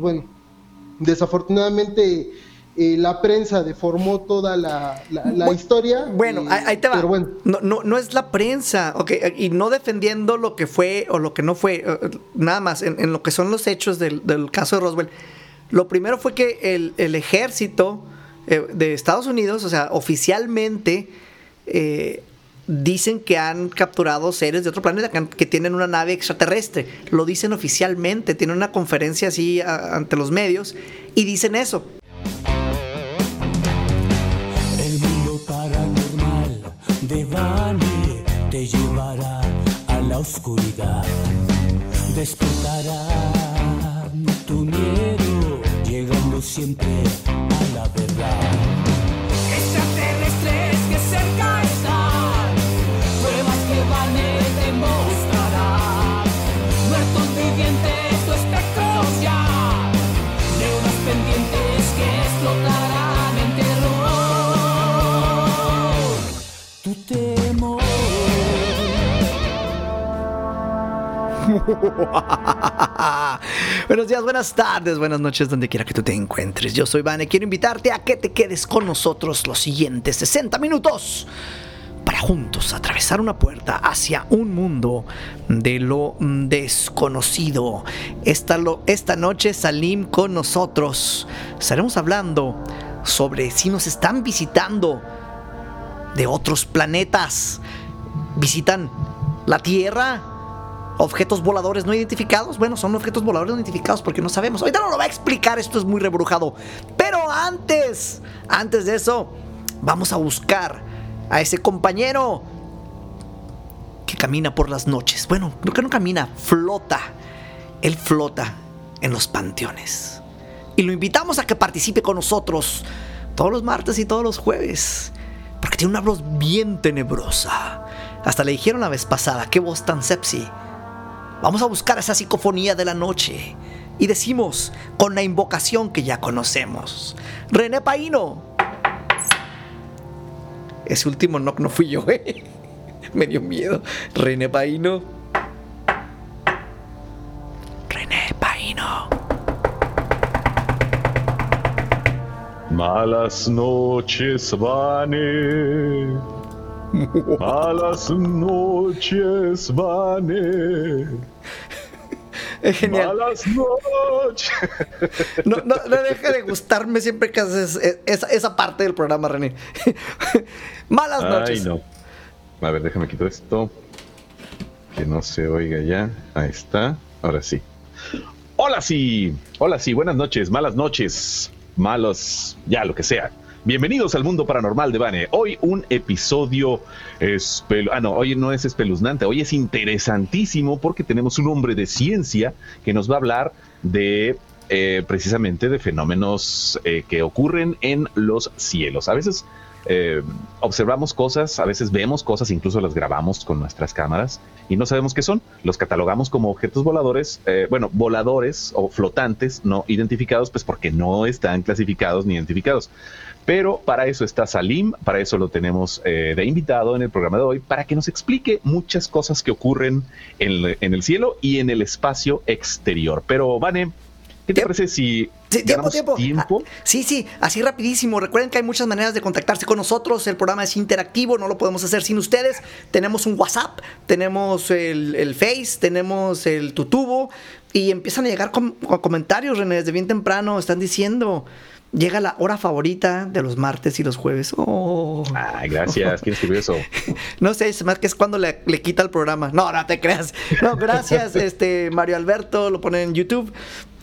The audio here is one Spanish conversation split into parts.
bueno, desafortunadamente eh, la prensa deformó toda la, historia. Bueno, ahí te va. bueno. no, no, no, es la prensa, okay, y no defendiendo lo que fue o lo que no fue, eh, nada más, en, lo que son los hechos del, caso de Roswell. Lo primero fue que el, ejército eh, de Estados Unidos, o sea, oficialmente, dicen que han capturado seres de otro planeta, que, tienen una nave extraterrestre. Lo dicen oficialmente, tienen una conferencia así ante los medios y dicen eso. El mundo paranormal de Bani te llevará a la oscuridad. Despertará tu miedo, llegando siempre a la verdad. Buenos días, buenas tardes, buenas noches, donde quiera que tú te encuentres. Yo soy Vane, quiero invitarte a que te quedes con nosotros los siguientes 60 minutos para juntos atravesar una puerta hacia un mundo de lo desconocido. Esta, esta noche Salim con nosotros. Estaremos hablando sobre si nos están visitando de otros planetas. Visitan la Tierra objetos voladores no identificados. Bueno, son objetos voladores no identificados porque no sabemos. Ahorita no lo va a explicar, esto es muy rebrujado. Pero antes, antes de eso, vamos a buscar a ese compañero que camina por las noches. Bueno, creo que no camina, flota. Él flota en los panteones. Y lo invitamos a que participe con nosotros todos los martes y todos los jueves. Porque tiene una voz bien tenebrosa. Hasta le dijeron la vez pasada, qué voz tan sepsi. Vamos a buscar esa psicofonía de la noche y decimos con la invocación que ya conocemos. René Paino. Ese último no fui yo, ¿eh? Me dio miedo. René Paino. Malas noches, Vane. Malas noches, Vane. Es genial. Malas noches. No, no, deja de gustarme siempre que haces e, esa, parte del programa, René. Malas noches. Ay, no. A ver, déjame quitar esto. Que no se oiga ya. Ahí está. Ahora sí. Hola, sí. Hola, sí. Buenas noches. Malas noches. Malos. Ya, lo que sea. Bienvenidos al mundo paranormal de Bane. Hoy un episodio espel ah, no, hoy no es espeluznante, hoy es interesantísimo porque tenemos un hombre de ciencia que nos va a hablar de eh, precisamente de fenómenos eh, que ocurren en los cielos. A veces eh, observamos cosas, a veces vemos cosas, incluso las grabamos con nuestras cámaras y no sabemos qué son. Los catalogamos como objetos voladores, bueno, voladores o flotantes no identificados, pues porque no están clasificados ni identificados. Pero para eso está Salim, para eso lo tenemos eh, de invitado en el programa de hoy, para que nos explique muchas cosas que ocurren en, el cielo y en el espacio exterior. Pero, Vane, ¿Qué te parece si sí, tiempo, tiempo, tiempo? Ah, sí, sí, así rapidísimo. Recuerden que hay muchas maneras de contactarse con nosotros. El programa es interactivo, no lo podemos hacer sin ustedes. Tenemos un WhatsApp, tenemos el, Face, tenemos el Tutubo y empiezan a llegar comentarios, René, desde bien temprano. Están diciendo Llega la hora favorita de los martes y los jueves. Oh. Ay, gracias. ¿Quién escribió eso? no sé, es más que es cuando le, quita el programa. No, no te creas. No, gracias, este Mario Alberto, lo pone en YouTube.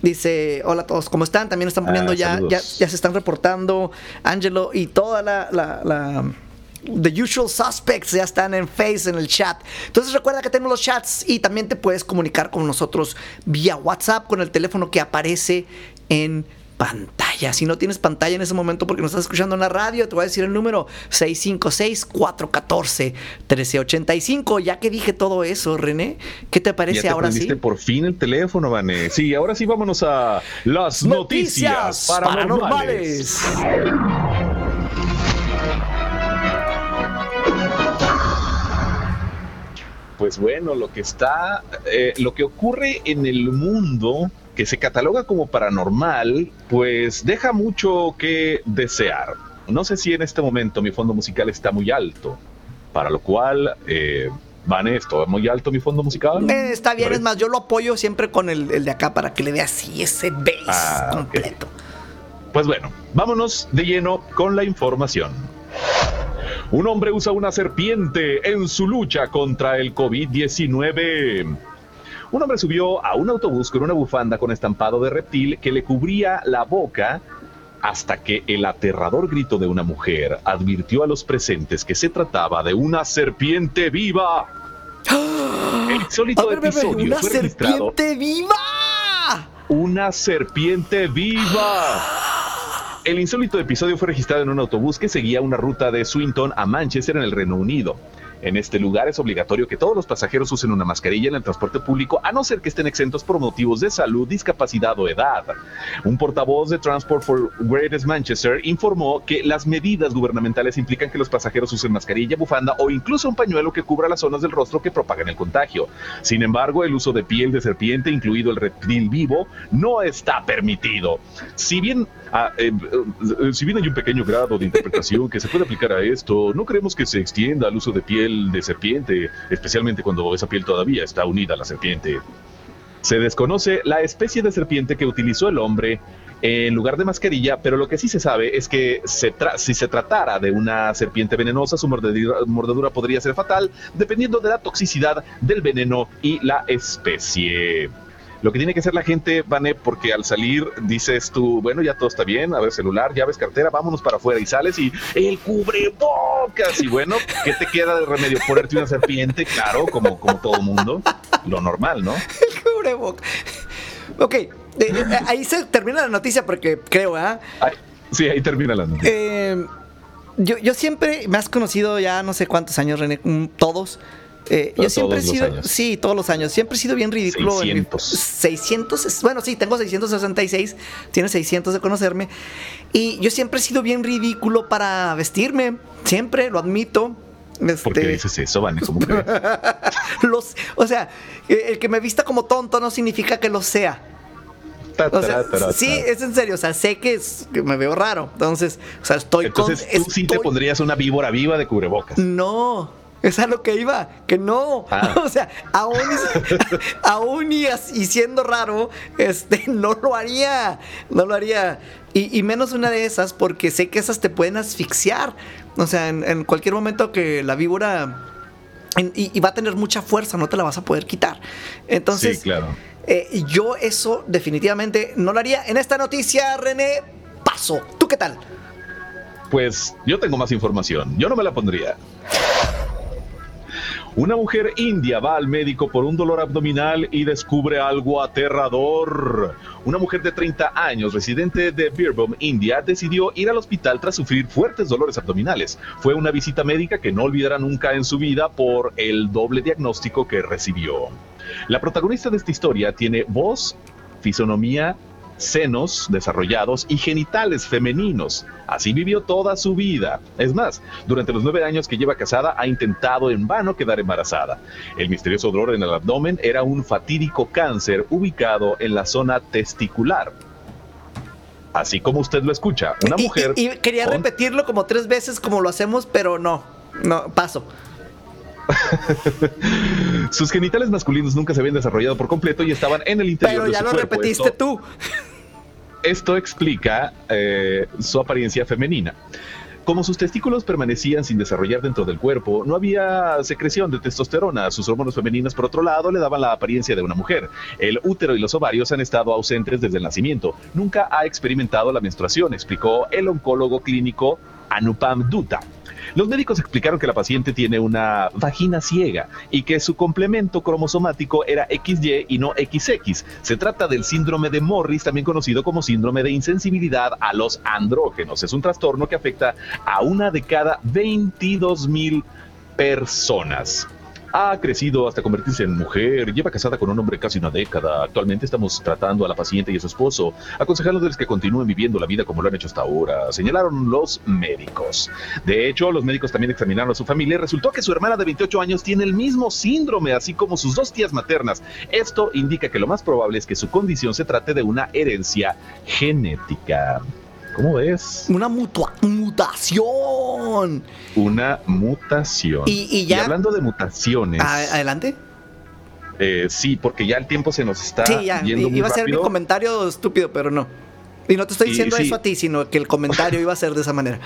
Dice, hola a todos, ¿cómo están? También están poniendo ah, ya, ya, ya, se están reportando. Angelo y toda la, la, la The Usual Suspects ya están en Face, en el chat. Entonces recuerda que tenemos los chats y también te puedes comunicar con nosotros vía WhatsApp con el teléfono que aparece en pantalla. Si no tienes pantalla en ese momento porque nos estás escuchando en la radio, te voy a decir el número 656-414-1385. Ya que dije todo eso, René, ¿qué te parece ya te ahora sí? por fin el teléfono, Vané. Sí, ahora sí vámonos a las noticias, paranormales. Pues bueno, lo que está, eh, lo que ocurre en el mundo que se cataloga como paranormal, pues deja mucho que desear. No sé si en este momento mi fondo musical está muy alto, para lo cual, eh, Vane, ¿esto muy alto mi fondo musical? Eh, está bien, es más, yo lo apoyo siempre con el, el de acá para que le dé así ese bass Ah, completo. Pues bueno, vámonos de lleno con la información. Un hombre usa una serpiente en su lucha contra el COVID-19. Un hombre subió a un autobús con una bufanda con estampado de reptil que le cubría la boca hasta que el aterrador grito de una mujer advirtió a los presentes que se trataba de una serpiente viva. El insólito ver, episodio ¡Una fue serpiente viva! una serpiente viva. El insólito episodio fue registrado en un autobús que seguía una ruta de Swinton a Manchester en el Reino Unido. En este lugar es obligatorio que todos los pasajeros usen una mascarilla en el transporte público, a no ser que estén exentos por motivos de salud, discapacidad o edad. Un portavoz de Transport for Greatest Manchester informó que las medidas gubernamentales implican que los pasajeros usen mascarilla, bufanda o incluso un pañuelo que cubra las zonas del rostro que propagan el contagio. Sin embargo, el uso de piel de serpiente, incluido el reptil vivo, no está permitido. Si bien, ah, eh, eh, si bien hay un pequeño grado de interpretación que se puede aplicar a esto, no creemos que se extienda al uso de piel de serpiente, especialmente cuando esa piel todavía está unida a la serpiente. Se desconoce la especie de serpiente que utilizó el hombre en lugar de mascarilla, pero lo que sí se sabe es que si se tratara de una serpiente venenosa, su mordedura podría ser fatal, dependiendo de la toxicidad del veneno y la especie. Lo que tiene que hacer la gente, Vane, porque al salir dices tú, bueno, ya todo está bien, a ver, celular, llaves, cartera, vámonos para afuera y sales y el cubrebocas. Y bueno, ¿qué te queda de remedio? Ponerte una serpiente, claro, como, como todo mundo, lo normal, ¿no? El cubreboca. Ok, eh, eh, ahí se termina la noticia porque creo, ¿ah? Sí, ahí termina la noticia. Eh, yo, yo siempre me has conocido ya no sé cuántos años, René, todos. Eh, yo siempre he sido, años. sí, todos los años. Siempre he sido bien ridículo. en mi- 600. 600, es- bueno, sí, tengo 666, tienes 600 de conocerme. Y yo siempre he sido bien ridículo para vestirme, siempre, lo admito. ¿Por qué Este, dices eso, Vane? ¿Cómo crees? los, o sea, eh, el que me vista como tonto no significa que lo sea. O sea, sí, es en serio, o sea, sé que, es- que me veo raro. Entonces, o sea, estoy Entonces con. tú sí te estoy- pondrías una víbora viva de cubrebocas. No, es a lo que iba, que no. Ah. O sea, aún, y- aún y, y siendo raro, este, no lo haría. No lo haría. Y, y menos una de esas, porque sé que esas te pueden asfixiar. O sea, en, en cualquier momento que la víbora. en- y, y va a tener mucha fuerza, no te la vas a poder quitar. Entonces, sí, claro. eh, yo eso definitivamente no lo haría. En esta noticia, René, paso. ¿Tú qué tal? Pues yo tengo más información. Yo no me la pondría. Una mujer india va al médico por un dolor abdominal y descubre algo aterrador. Una mujer de 30 años, residente de Birbhum, India, decidió ir al hospital tras sufrir fuertes dolores abdominales. Fue una visita médica que no olvidará nunca en su vida por el doble diagnóstico que recibió. La protagonista de esta historia tiene voz, fisonomía, senos desarrollados y genitales femeninos. Así vivió toda su vida. Es más, durante los nueve años que lleva casada ha intentado en vano quedar embarazada. El misterioso dolor en el abdomen era un fatídico cáncer ubicado en la zona testicular. Así como usted lo escucha, una Y- y- mujer... Y, quería con- repetirlo como tres veces como lo hacemos, pero no. No, paso. Sus genitales masculinos nunca se habían desarrollado por completo y estaban en el interior Pero de ya su lo cuerpo. repetiste Esto- tú. Esto explica eh, su apariencia femenina. Como sus testículos permanecían sin desarrollar dentro del cuerpo, no había secreción de testosterona. Sus hormonas femeninas, por otro lado, le daban la apariencia de una mujer. El útero y los ovarios han estado ausentes desde el nacimiento. Nunca ha experimentado la menstruación, explicó el oncólogo clínico Anupam Dutta. Los médicos explicaron que la paciente tiene una vagina ciega y que su complemento cromosomático era XY y no XX. Se trata del síndrome de Morris, también conocido como síndrome de insensibilidad a los andrógenos. Es un trastorno que afecta a una de cada 22 mil personas. Ha crecido hasta convertirse en mujer, lleva casada con un hombre casi una década. Actualmente estamos tratando a la paciente y a su esposo, aconsejándoles que continúen viviendo la vida como lo han hecho hasta ahora, señalaron los médicos. De hecho, los médicos también examinaron a su familia y resultó que su hermana de 28 años tiene el mismo síndrome, así como sus dos tías maternas. Esto indica que lo más probable es que su condición se trate de una herencia genética. ¿Cómo ves? Una mutua- mutación. Una mutación. Y- y ya- hablando de mutaciones, adelante. eh, sí, porque ya el tiempo se nos está Sí, ya. yendo muy Iba a ser mi rápido. comentario estúpido, pero no. Y no te estoy Y- diciendo sí. eso a ti, sino que el comentario iba a ser de esa manera.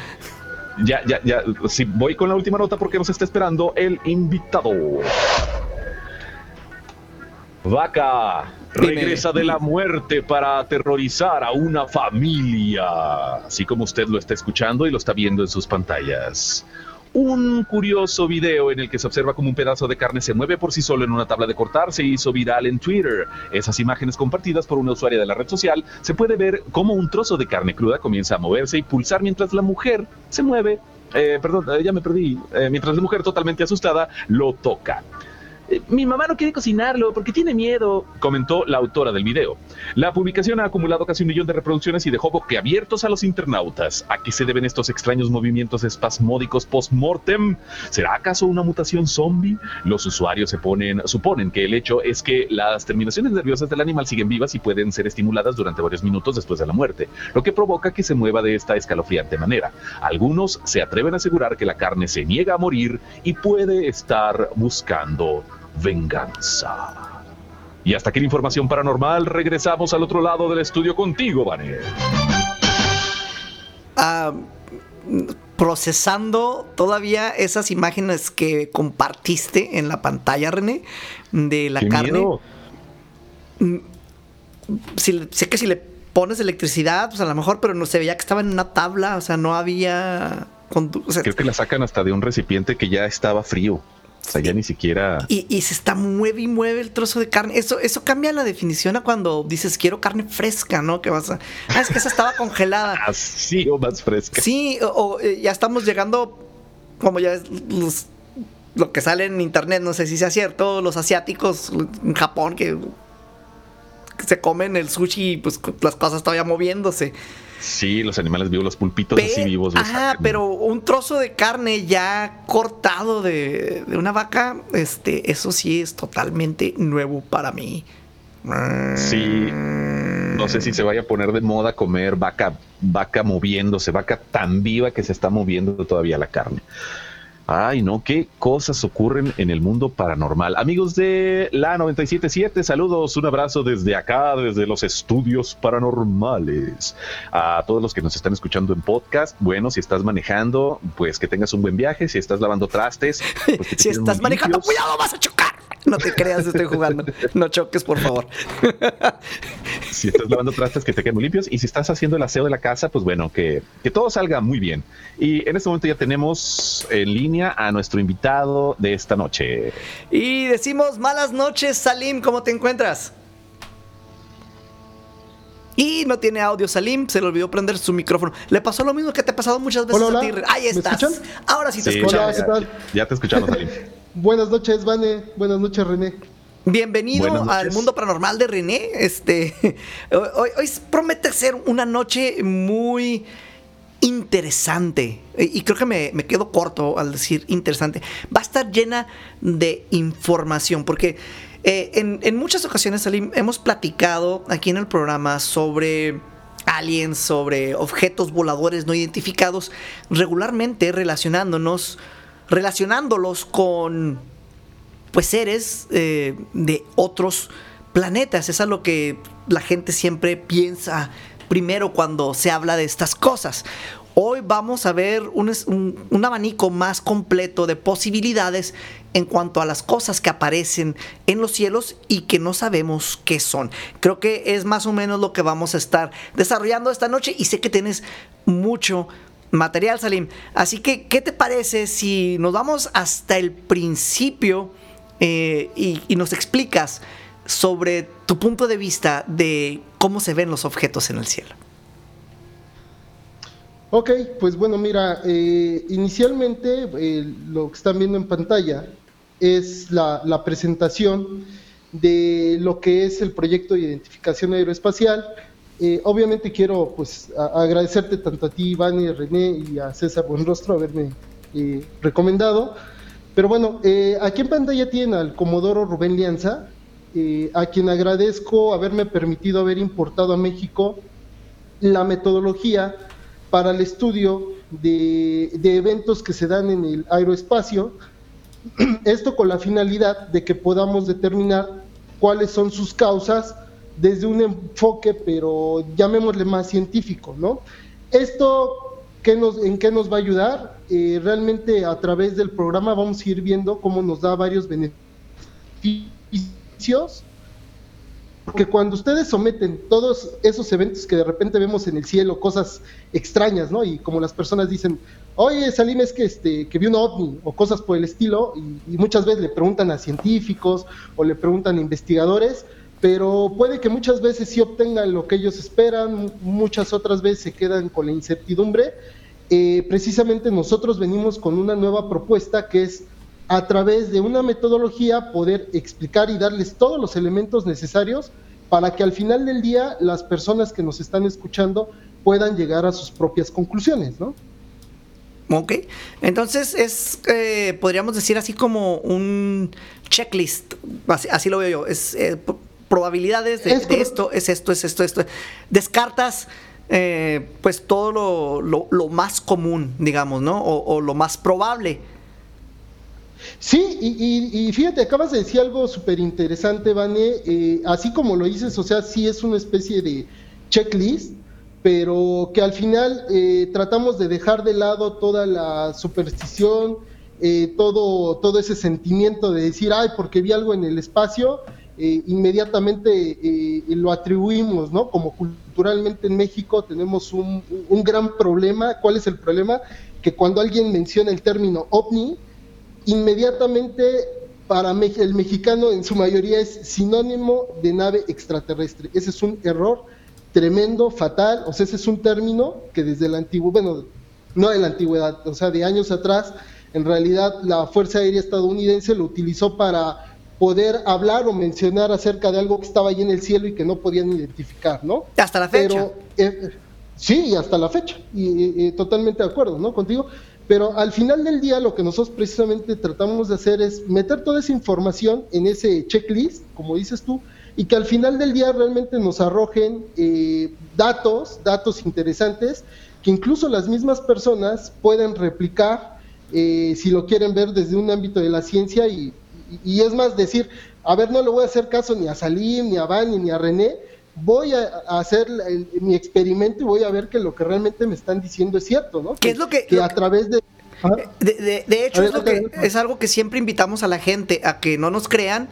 Ya, ya, ya. Sí, voy con la última nota porque nos está esperando el invitado. Vaca Regresa de la muerte para aterrorizar a una familia, así como usted lo está escuchando y lo está viendo en sus pantallas. Un curioso video en el que se observa como un pedazo de carne se mueve por sí solo en una tabla de cortar se hizo viral en Twitter. Esas imágenes compartidas por una usuaria de la red social se puede ver cómo un trozo de carne cruda comienza a moverse y pulsar mientras la mujer se mueve. Eh, perdón, eh, ya me perdí. Eh, mientras la mujer totalmente asustada lo toca. Mi mamá no quiere cocinarlo porque tiene miedo, comentó la autora del video. La publicación ha acumulado casi un millón de reproducciones y dejó boquiabiertos a los internautas. ¿A qué se deben estos extraños movimientos espasmódicos post-mortem? ¿Será acaso una mutación zombie? Los usuarios se ponen, suponen que el hecho es que las terminaciones nerviosas del animal siguen vivas y pueden ser estimuladas durante varios minutos después de la muerte, lo que provoca que se mueva de esta escalofriante manera. Algunos se atreven a asegurar que la carne se niega a morir y puede estar buscando venganza. Y hasta aquí la información paranormal, regresamos al otro lado del estudio contigo, Vane. Ah, procesando todavía esas imágenes que compartiste en la pantalla, René, de la ¡Qué carne. miedo! Si sé que si le pones electricidad, pues a lo mejor, pero no se veía que estaba en una tabla, o sea, no había. condu- o sea, Creo que la sacan hasta de un recipiente que ya estaba frío. O sea, ya ni siquiera... y, y se está mueve y mueve el trozo de carne. Eso, eso cambia la definición a cuando dices quiero carne fresca, ¿no? Que vas a. Ah, es que esa estaba congelada. Así o más fresca. Sí, o, o, eh, ya estamos llegando, como ya es los- lo que sale en internet, no sé si sea cierto, los asiáticos en Japón que se comen el sushi y pues las cosas todavía moviéndose. Sí, los animales vivos, los pulpitos así Pe- vivos. los Ajá, sacan. pero un trozo de carne ya cortado de, de una vaca, este, eso sí es totalmente nuevo para mí. Sí. No sé si se vaya a poner de moda comer vaca, vaca moviéndose, vaca tan viva que se está moviendo todavía la carne. Ay, no, qué cosas ocurren en el mundo paranormal. Amigos de la 977, saludos, un abrazo desde acá, desde los estudios paranormales. A todos los que nos están escuchando en podcast, bueno, si estás manejando, pues que tengas un buen viaje. Si estás lavando trastes, pues si estás manejando, cuidado, vas a chocar. No te creas, estoy jugando. No choques, por favor. si estás lavando trastes que te queden muy limpios y si estás haciendo el aseo de la casa, pues bueno, que, que todo salga muy bien. Y en este momento ya tenemos en línea a nuestro invitado de esta noche. Y decimos malas noches, Salim, ¿cómo te encuentras? Y no tiene audio Salim, se le olvidó prender su micrófono. Le pasó lo mismo que te ha pasado muchas veces Hola, a ti. Ahí ¿Me estás. escuchan? Ahora sí te Sí, escuchamos. Hola, ¿qué tal? Ya te escuchamos, Salim. Buenas noches, Vane. Buenas noches, René. Bienvenido al mundo paranormal de René. Este, hoy, hoy promete ser una noche muy interesante. Y y creo que me, me quedo corto al decir interesante. Va a estar llena de información porque eh, en, en muchas ocasiones, Salim, hemos platicado aquí en el programa sobre aliens, sobre objetos voladores no identificados, regularmente relacionándonos, relacionándolos con pues seres eh, de otros planetas. Es a lo que la gente siempre piensa primero cuando se habla de estas cosas. Hoy vamos a ver es- un- un abanico más completo de posibilidades en cuanto a las cosas que aparecen en los cielos y que no sabemos qué son. Creo que es más o menos lo que vamos a estar desarrollando esta noche y sé que tienes mucho material, Salim. Así que, ¿qué te parece si nos vamos hasta el principio eh, y, nos explicas sobre tu punto de vista de cómo se ven los objetos en el cielo? Ok, pues bueno, mira, eh, inicialmente eh, lo que están viendo en pantalla es la presentación de lo que es el proyecto de identificación aeroespacial. Eh, obviamente quiero pues agradecerte tanto a ti, Iván y René y a César Buenrostro haberme eh, recomendado. Pero bueno, eh, aquí en pantalla tienen al Comodoro Rubén Lianza, a quien agradezco haberme permitido haber importado a México la metodología para el estudio de eventos que se dan en el aeroespacio, esto con la finalidad de que podamos determinar cuáles son sus causas desde un enfoque, pero llamémosle más científico, ¿no? Esto, ¿qué nos, ¿en qué nos va a ayudar? Eh, realmente a través del programa vamos a ir viendo cómo nos da varios beneficios porque cuando ustedes someten todos esos eventos que de repente vemos en el cielo, cosas extrañas, ¿no? Y como las personas dicen, oye, Salim, es que, este, que vi un ovni o cosas por el estilo, y, y muchas veces le preguntan a científicos o le preguntan a investigadores, pero puede que muchas veces sí obtengan lo que ellos esperan, muchas otras veces se quedan con la incertidumbre. Eh, precisamente nosotros venimos con una nueva propuesta que es a través de una metodología poder explicar y darles todos los elementos necesarios para que al final del día las personas que nos están escuchando puedan llegar a sus propias conclusiones, ¿no? Ok, entonces es, eh, podríamos decir así como un checklist, así, así lo veo yo, es eh, probabilidades de, Es de esto, es esto, es esto, esto. Descartas eh, pues todo lo, lo- lo más común, digamos, ¿no? O, o lo más probable. Sí, y, y- y fíjate, acabas de decir algo súper interesante, Vane. eh, así como lo dices, o sea, sí es una especie de checklist, pero que al final eh, tratamos de dejar de lado toda la superstición, eh, todo, todo ese sentimiento de decir, ay, porque vi algo en el espacio, eh, inmediatamente eh, lo atribuimos, ¿no? Como culturalmente en México tenemos un, un gran problema. ¿Cuál es el problema? Que cuando alguien menciona el término ovni, inmediatamente para el mexicano en su mayoría es sinónimo de nave extraterrestre. Ese es un error tremendo, fatal, o sea, ese es un término que desde la antigüedad, bueno, no de la antigüedad, o sea, de años atrás, en realidad la Fuerza Aérea estadounidense lo utilizó para poder hablar o mencionar acerca de algo que estaba ahí en el cielo y que no podían identificar, ¿no? Hasta la fecha. Pero, eh, sí, hasta la fecha, y, y- y totalmente de acuerdo, ¿no? Contigo. Pero al final del día lo que nosotros precisamente tratamos de hacer es meter toda esa información en ese checklist, como dices tú, y que al final del día realmente nos arrojen eh, datos, datos interesantes, que incluso las mismas personas pueden replicar eh, si lo quieren ver desde un ámbito de la ciencia y, y- es más decir, a ver, no le voy a hacer caso ni a Salim, ni a Vani, ni a René, voy a, hacer el- mi experimento y voy a ver que lo que realmente me están diciendo es cierto, ¿no? ¿Qué es lo que- que lo- a través de... De, de- de hecho, es, lo que- es algo que siempre invitamos a la gente a que no nos crean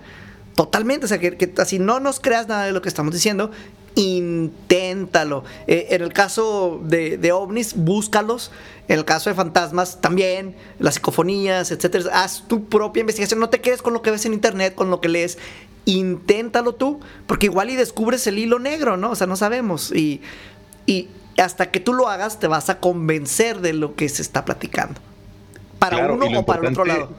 totalmente. O sea, que, que así no nos creas nada de lo que estamos diciendo, inténtalo. Eh, en el caso de, de ovnis, búscalos. En el caso de fantasmas, también, las psicofonías, etcétera. Haz tu propia investigación. No te quedes con lo que ves en internet, con lo que lees. Inténtalo tú, porque igual y descubres el hilo negro, ¿no? O sea, no sabemos. Y, y hasta que tú lo hagas, te vas a convencer de lo que se está platicando. Para Claro, uno o para el otro lado.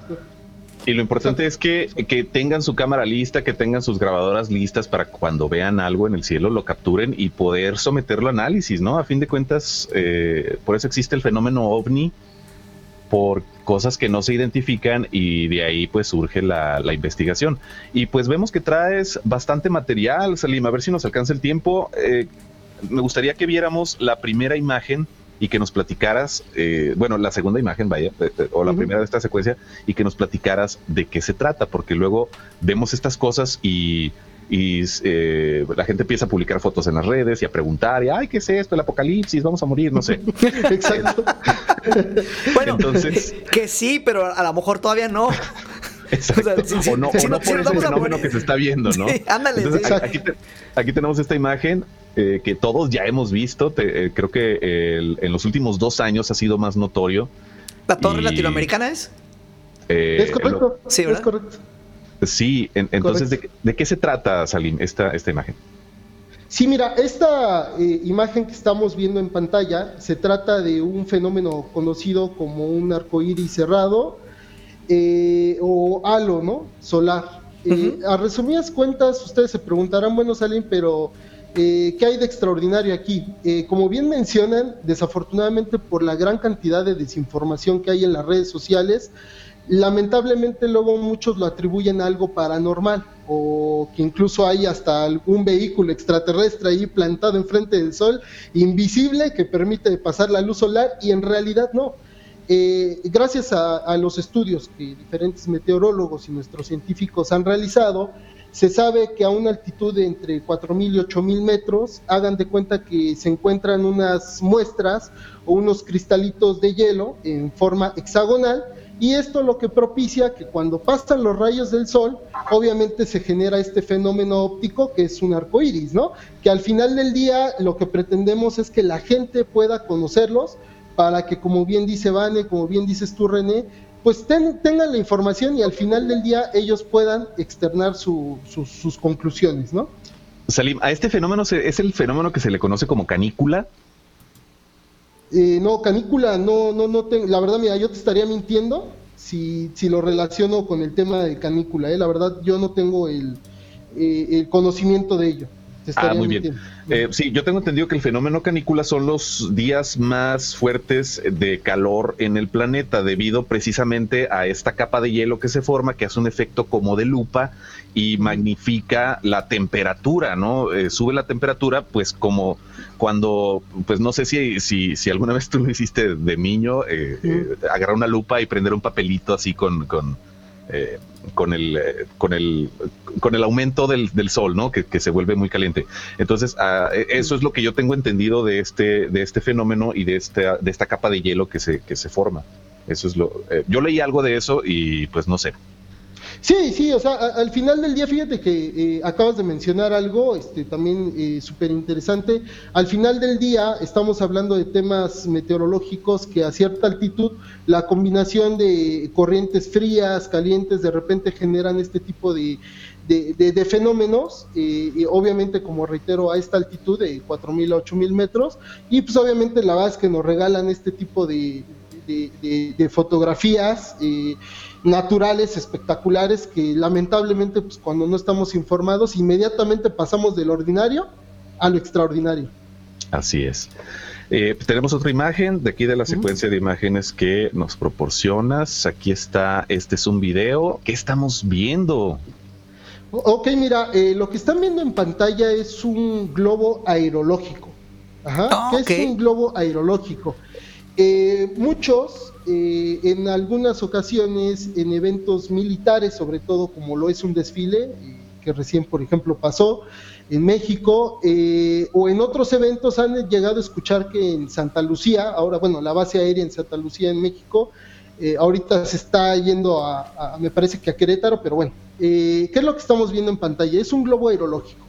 Y lo importante es que, que tengan su cámara lista, que tengan sus grabadoras listas para cuando vean algo en el cielo lo capturen y poder someterlo a análisis, ¿no? A fin de cuentas, eh, por eso existe el fenómeno ovni, por cosas que no se identifican y de ahí pues surge la, la investigación. Y pues vemos que traes bastante material, Salim, a ver si nos alcanza el tiempo. Eh, me gustaría que viéramos la primera imagen y que nos platicaras, eh, bueno, la segunda imagen, vaya, eh, eh, o la primera de esta secuencia, y que nos platicaras de qué se trata, porque luego vemos estas cosas y, y, eh, la gente empieza a publicar fotos en las redes y a preguntar, y, ay, ¿qué es esto? El apocalipsis, vamos a morir, no sé. Exacto. Bueno, Entonces- que sí, pero a lo mejor todavía no. Exacto. O sea, no, o por ese a fenómeno que se está viendo, ¿no? Sí, ándale, Entonces, sí. aquí, te- aquí tenemos esta imagen eh, que todos ya hemos visto. te- eh, creo que el- en los últimos dos años ha sido más notorio. ¿La torre Y- latinoamericana es? eh, es correcto. Sí, es ¿verdad? correcto. sí, en- entonces, ¿de, qué- de qué se trata, Salim, esta, esta imagen? Sí, mira, esta eh, imagen que estamos viendo en pantalla se trata de un fenómeno conocido como un arcoíris cerrado. Eh, o halo, ¿no? Solar. Eh, a resumidas cuentas, ustedes se preguntarán, bueno, Salim, pero eh, ¿qué hay de extraordinario aquí? como bien mencionan, desafortunadamente por la gran cantidad de desinformación que hay en las redes sociales, lamentablemente luego muchos lo atribuyen a algo paranormal o que incluso hay hasta algún vehículo extraterrestre ahí plantado enfrente del sol, invisible, que permite pasar la luz solar y en realidad no. Eh, gracias a, los estudios que diferentes meteorólogos y nuestros científicos han realizado, se sabe que a una altitud de entre 4.000 y 8.000 metros, hagan de cuenta que se encuentran unas muestras o unos cristalitos de hielo en forma hexagonal, y esto lo que propicia que cuando pasan los rayos del sol, obviamente se genera este fenómeno óptico que es un arco iris, ¿no? Que al final del día lo que pretendemos es que la gente pueda conocerlos para que, como bien dice Vane, como bien dices tú, René, pues tengan la información y al final del día ellos puedan externar sus conclusiones, ¿no? Salim, ¿a este fenómeno es el fenómeno que se le conoce como canícula? Eh, no, canícula, no, no, no la verdad, mira, yo te estaría mintiendo si, si lo relaciono con el tema de canícula, ¿eh? la verdad, yo no tengo el, eh, el conocimiento de ello. Ah, muy bien. Eh, sí, yo tengo entendido que el fenómeno canícula son los días más fuertes de calor en el planeta debido precisamente a esta capa de hielo que se forma, que hace un efecto como de lupa y magnifica la temperatura, ¿no? Eh, sube la temperatura, pues como cuando, pues no sé si, si, si alguna vez tú lo hiciste de niño, eh, agarrar una lupa y prender un papelito así con, con eh, con, el, eh, con, el, con el aumento del, sol, ¿no? Que, se vuelve muy caliente. Entonces, ah, e, eso es lo que yo tengo entendido de este, de este fenómeno y de esta, de esta capa de hielo que se, que se forma. Eso es lo. Eh, yo leí algo de eso y pues no sé. Sí, sí, o sea, al final del día, fíjate que eh, acabas de mencionar algo este, también eh, súper interesante. Al final del día estamos hablando de temas meteorológicos que a cierta altitud la combinación de corrientes frías, calientes, de repente generan este tipo de, de, fenómenos, eh, y obviamente como reitero a esta altitud de 4.000 a 8.000 metros, y pues obviamente la base que nos regalan este tipo de, de fotografías. Eh, naturales, espectaculares, que lamentablemente pues, cuando no estamos informados inmediatamente pasamos del ordinario a lo extraordinario. Así es. Eh, tenemos otra imagen de aquí de la secuencia de imágenes que nos proporcionas. Aquí está, este es un video. ¿Qué estamos viendo? Ok, mira, eh, lo que están viendo en pantalla es un globo aerológico. Ajá, ah, ¿qué es un globo aerológico? Eh, muchos eh, en algunas ocasiones en eventos militares, sobre todo como lo es un desfile, eh, que recién, por ejemplo, pasó en México, eh, o en otros eventos han llegado a escuchar que en Santa Lucía, ahora, bueno, la base aérea en Santa Lucía, en México, ahorita se está yendo a, me parece que a Querétaro, pero bueno, ¿qué es lo que estamos viendo en pantalla? Es un globo aerológico.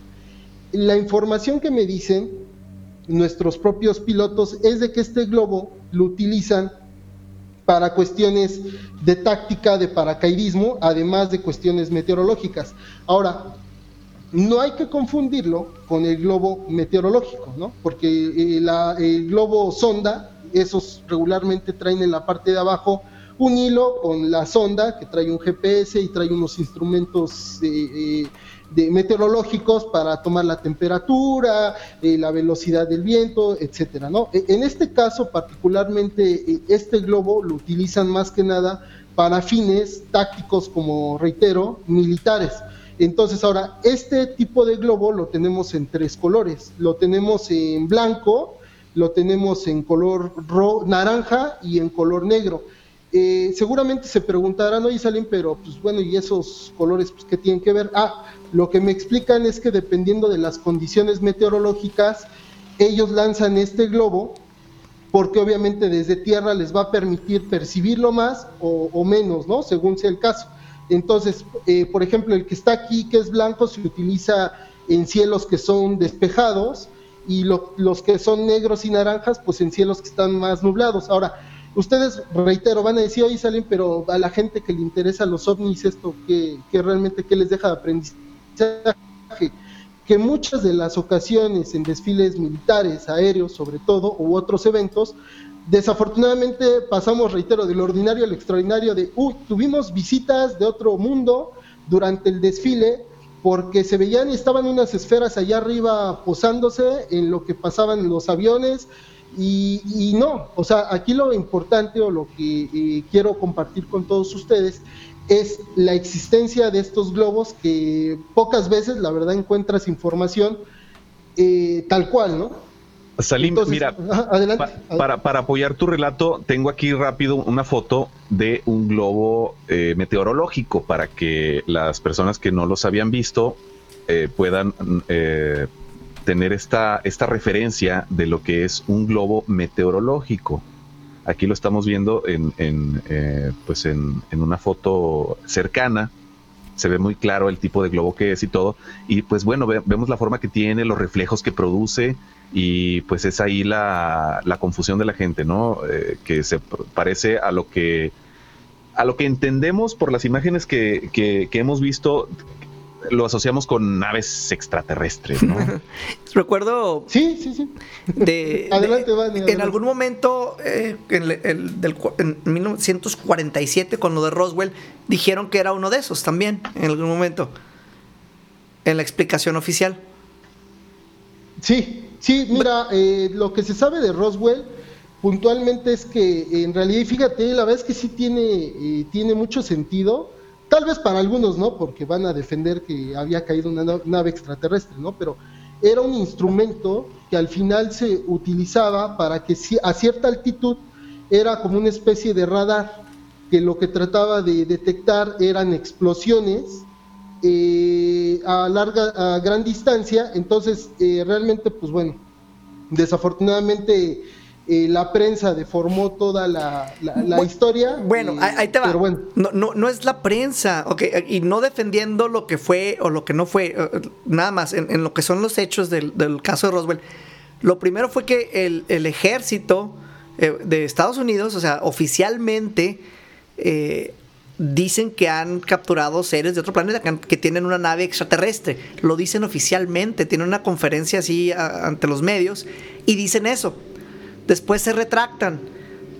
La información que me dicen nuestros propios pilotos es de que este globo lo utilizan para cuestiones de táctica, de paracaidismo, además de cuestiones meteorológicas. Ahora, no hay que confundirlo con el globo meteorológico, ¿no? Porque eh, el globo sonda, esos regularmente traen en la parte de abajo un hilo con la sonda que trae un GPS y trae unos instrumentos eh, eh, de meteorológicos para tomar la temperatura, eh, la velocidad del viento, etcétera, ¿no? E, en este caso, particularmente, eh, este globo lo utilizan más que nada para fines tácticos, como reitero, militares. Entonces, ahora, este tipo de globo lo tenemos en tres colores. Lo tenemos en blanco, lo tenemos en color naranja y en color negro. Eh, seguramente se preguntarán, oye Salim, pero pues bueno, ¿y esos colores pues, qué tienen que ver? Ah, lo que me explican es que dependiendo de las condiciones meteorológicas, ellos lanzan este globo porque obviamente desde tierra les va a permitir percibirlo más o, menos, ¿no? Según sea el caso. Entonces, eh, por ejemplo, el que está aquí, que es blanco, se utiliza en cielos que son despejados y los que son negros y naranjas, pues en cielos que están más nublados. Ahora, Ustedes, reitero, van a decir, oye, salen, pero a la gente que le interesa los ovnis, esto, que, realmente, ¿qué les deja de aprendizaje? Que muchas de las ocasiones en desfiles militares, aéreos sobre todo, u otros eventos, desafortunadamente pasamos, reitero, del ordinario al extraordinario, de, uy, tuvimos visitas de otro mundo durante el desfile, porque se veían y estaban unas esferas allá arriba posándose en lo que pasaban los aviones, y, no, o sea, aquí lo importante o lo que eh, quiero compartir con todos ustedes es la existencia de estos globos que pocas veces, la verdad, encuentras información eh, tal cual, ¿no? Salim, mira, adelante, para, para, apoyar tu relato, tengo aquí rápido una foto de un globo eh, meteorológico para que las personas que no los habían visto eh, puedan eh, tener esta, esta referencia de lo que es un globo meteorológico. Aquí lo estamos viendo en, en pues en, una foto cercana se ve muy claro el tipo de globo que es y todo. Y pues bueno, vemos la forma que tiene, los reflejos que produce y pues es ahí la, confusión de la gente, ¿no? Eh, que se parece a lo que a lo que entendemos por las imágenes que, que, hemos visto lo asociamos con naves extraterrestres, ¿no? Recuerdo. Sí, sí, sí. De, adelante, En algún momento, eh, en, el, del, en 1947, con lo de Roswell, dijeron que era uno de esos también, en algún momento. En la explicación oficial. Sí, Sí, mira, eh, lo que se sabe de Roswell puntualmente es que en realidad, fíjate, la verdad es que sí tiene, eh, tiene mucho sentido, tal vez para algunos no, porque van a defender que había caído una nave extraterrestre, ¿no? Pero era un instrumento que al final se utilizaba para que a cierta altitud era como una especie de radar, que lo que trataba de detectar eran explosiones eh, a larga, a gran distancia, entonces eh, realmente, pues bueno, desafortunadamente eh, la prensa deformó toda la, historia. Bueno, ahí te va. bueno. no, no, no, es la prensa, okay, y no defendiendo lo que fue o lo que no fue, nada más, en, lo que son los hechos del, caso de Roswell. Lo primero fue que el, el ejército de Estados Unidos, o sea, oficialmente, dicen que han capturado seres de otro planeta, que, tienen una nave extraterrestre. Lo dicen oficialmente, tienen una conferencia así ante los medios y dicen eso. Después se retractan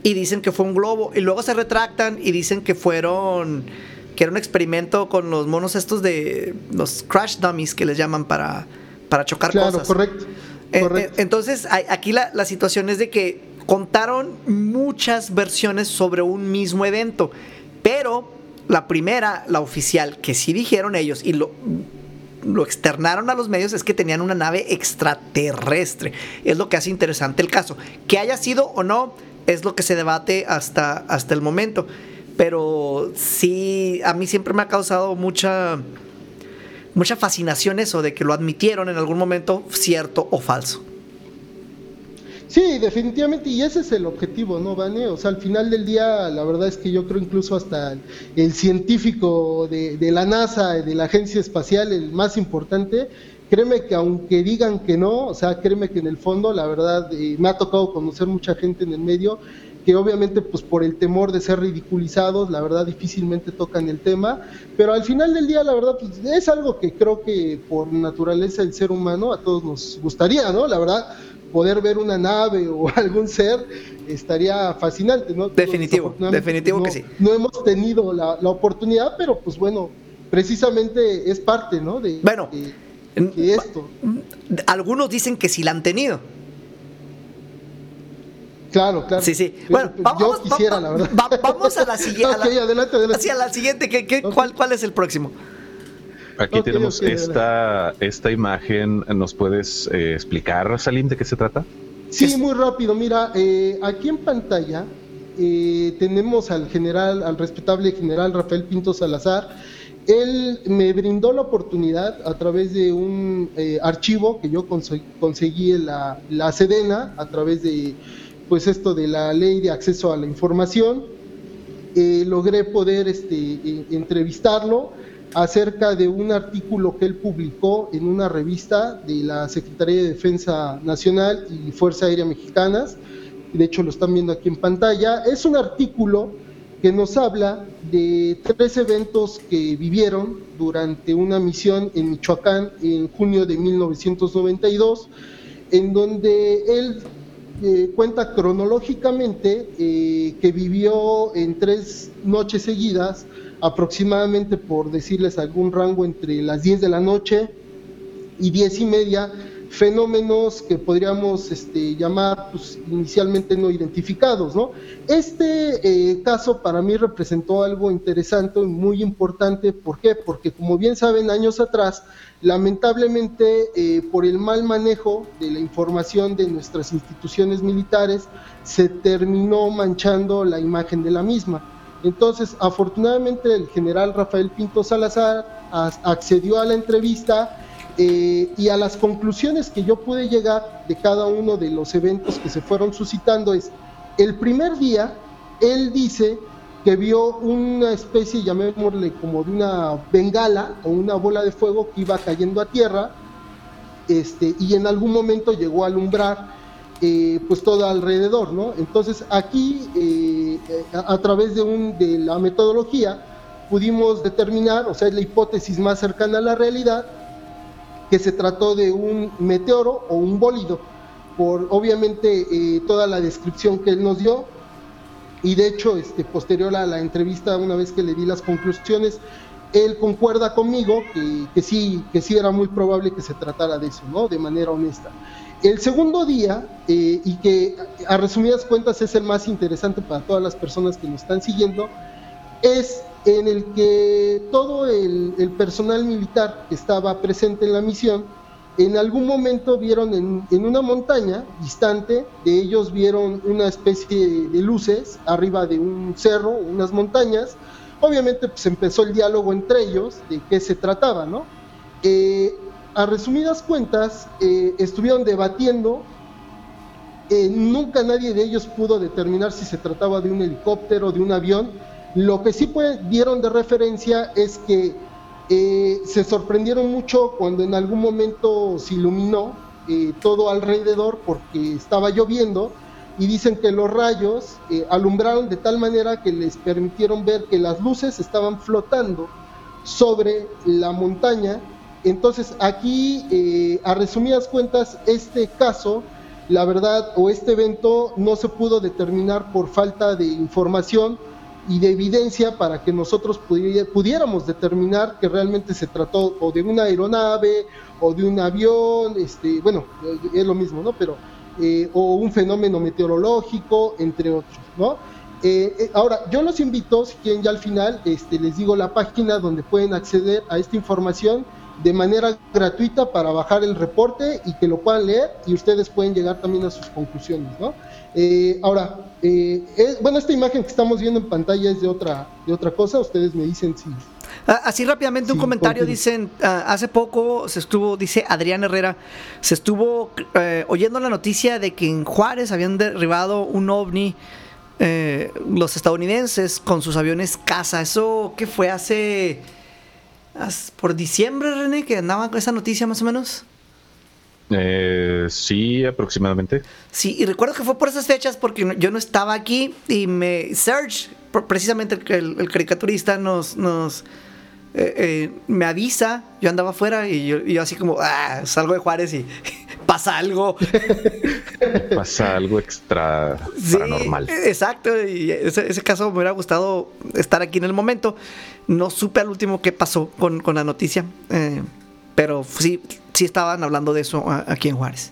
y dicen que fue un globo y luego se retractan y dicen que fueron que era un experimento con los monos estos de los crash dummies que les llaman para, para chocar claro, Correcto, eh, correcto. Eh, entonces, aquí la, la situación es de que contaron muchas versiones sobre un mismo evento pero la primera, la oficial, que sí dijeron ellos y lo, lo externaron a los medios es que tenían una nave extraterrestre. Es lo que hace interesante el caso. Que haya sido o no, es lo que se debate hasta, hasta el momento. Pero sí, a mí siempre me ha causado mucha, mucha fascinación eso de que lo admitieron en algún momento, cierto o falso. Sí, definitivamente, y ese es el objetivo, ¿no, Vane? O sea, al final del día, la verdad es que yo creo incluso hasta el científico de, la NASA, de la Agencia Espacial, el más importante, créeme que aunque digan que no, o sea, créeme que en el fondo, la verdad, eh, me ha tocado conocer mucha gente en el medio que obviamente pues por el temor de ser ridiculizados, la verdad difícilmente tocan el tema, pero al final del día la verdad pues, es algo que creo que por naturaleza el ser humano a todos nos gustaría, ¿no? La verdad, poder ver una nave o algún ser estaría fascinante, ¿no? Definitivo, definitivo que sí. No hemos tenido la, oportunidad, pero pues bueno, precisamente es parte, ¿no? De, bueno, de, esto. Algunos dicen que sí la han tenido. Claro, claro. Sí, sí. Bueno, vamos, yo quisiera, la verdad. vamos a la siguiente. adelante, adelante. Hacia la siguiente. ¿Qué, cuál, ¿Cuál es el próximo? Aquí tenemos esta, esta imagen. ¿Nos puedes eh, explicar, Salim, de qué se trata? Sí, muy rápido. Mira, eh, aquí en pantalla eh, tenemos al general, al respetable general Rafael Pinto Salazar. Él me brindó la oportunidad a través de un archivo que yo conseguí en la, la Sedena, a través de pues esto de la ley de acceso a la información. logré poder este, entrevistarlo acerca de un artículo que él publicó en una revista de la Secretaría de Defensa Nacional y Fuerza Aérea Mexicanas. De hecho, lo están viendo aquí en pantalla. Es un artículo que nos habla de tres eventos que vivieron durante una misión en Michoacán en junio de 1992, en donde él eh, cuenta cronológicamente eh, que vivió en tres noches seguidas, aproximadamente por decirles algún rango entre las 10 de la noche y 10 y media, fenómenos que podríamos este, llamar pues, inicialmente no identificados. ¿no? Este eh, caso para mí representó algo interesante y muy importante. ¿Por qué? Porque como bien saben, años atrás, lamentablemente eh, por el mal manejo de la información de nuestras instituciones militares, se terminó manchando la imagen de la misma. Entonces, afortunadamente el general Rafael Pinto Salazar accedió a la entrevista eh, y a las conclusiones que yo pude llegar de cada uno de los eventos que se fueron suscitando es, el primer día, él dice que vio una especie, llamémosle como de una bengala o una bola de fuego que iba cayendo a tierra, este, y en algún momento llegó a alumbrar eh, pues todo alrededor, ¿no? Entonces aquí, eh, a, través de, un, de la metodología, pudimos determinar, o sea, es la hipótesis más cercana a la realidad, que se trató de un meteoro o un bólido, por obviamente eh, toda la descripción que él nos dio. Y de hecho, este, posterior a la entrevista, una vez que le di las conclusiones, él concuerda conmigo que, que, sí, que sí era muy probable que se tratara de eso, ¿no? De manera honesta. El segundo día, eh, y que a resumidas cuentas es el más interesante para todas las personas que nos están siguiendo, es en el que todo el, personal militar que estaba presente en la misión, en algún momento vieron en, una montaña distante, de ellos vieron una especie de luces arriba de un cerro, unas montañas. Obviamente pues empezó el diálogo entre ellos de qué se trataba, ¿no? Eh, a resumidas cuentas, eh, estuvieron debatiendo eh, nunca nadie de ellos pudo determinar si se trataba de un helicóptero, de un avión, lo que sí dieron de referencia es que eh, se sorprendieron mucho cuando en algún momento se iluminó todo alrededor porque estaba lloviendo y dicen que los rayos alumbraron de tal manera que les permitieron ver que las luces estaban flotando sobre la montaña. Entonces aquí, a resumidas cuentas, este caso, la verdad, o este evento no se pudo determinar por falta de información y de evidencia para que nosotros pudiéramos determinar que realmente se trató o de una aeronave o de un avión, este, bueno, es lo mismo, ¿no? Pero, eh, o un fenómeno meteorológico, entre otros, ¿no? Eh, eh, ahora, yo los invito, si quieren ya al final, este, les digo la página donde pueden acceder a esta información de manera gratuita para bajar el reporte y que lo puedan leer y ustedes pueden llegar también a sus conclusiones, ¿no? Eh, ahora, eh, bueno, esta imagen que estamos viendo en pantalla es de otra, de otra cosa, ustedes me dicen si... Ah, así rápidamente un comentario, dicen, ah, hace poco se estuvo, dice Adrián Herrera, se estuvo eh, oyendo la noticia de que en Juárez habían derribado un ovni los estadounidenses con sus aviones casa. ¿Eso qué fue hace por diciembre, René, que andaba con esa noticia más o menos? Eh, sí, aproximadamente. Sí, y recuerdo que fue por esas fechas porque yo no estaba aquí y me Serge, precisamente el, el caricaturista, nos, nos eh, eh, me avisa, yo andaba afuera y yo, así como, ah, salgo de Juárez y pasa algo. pasa algo extra paranormal. Exacto, y ese, ese, caso me hubiera gustado estar aquí en el momento. No supe al último qué pasó con, con la noticia. Eh, pero sí, sí estaban hablando de eso aquí en Juárez.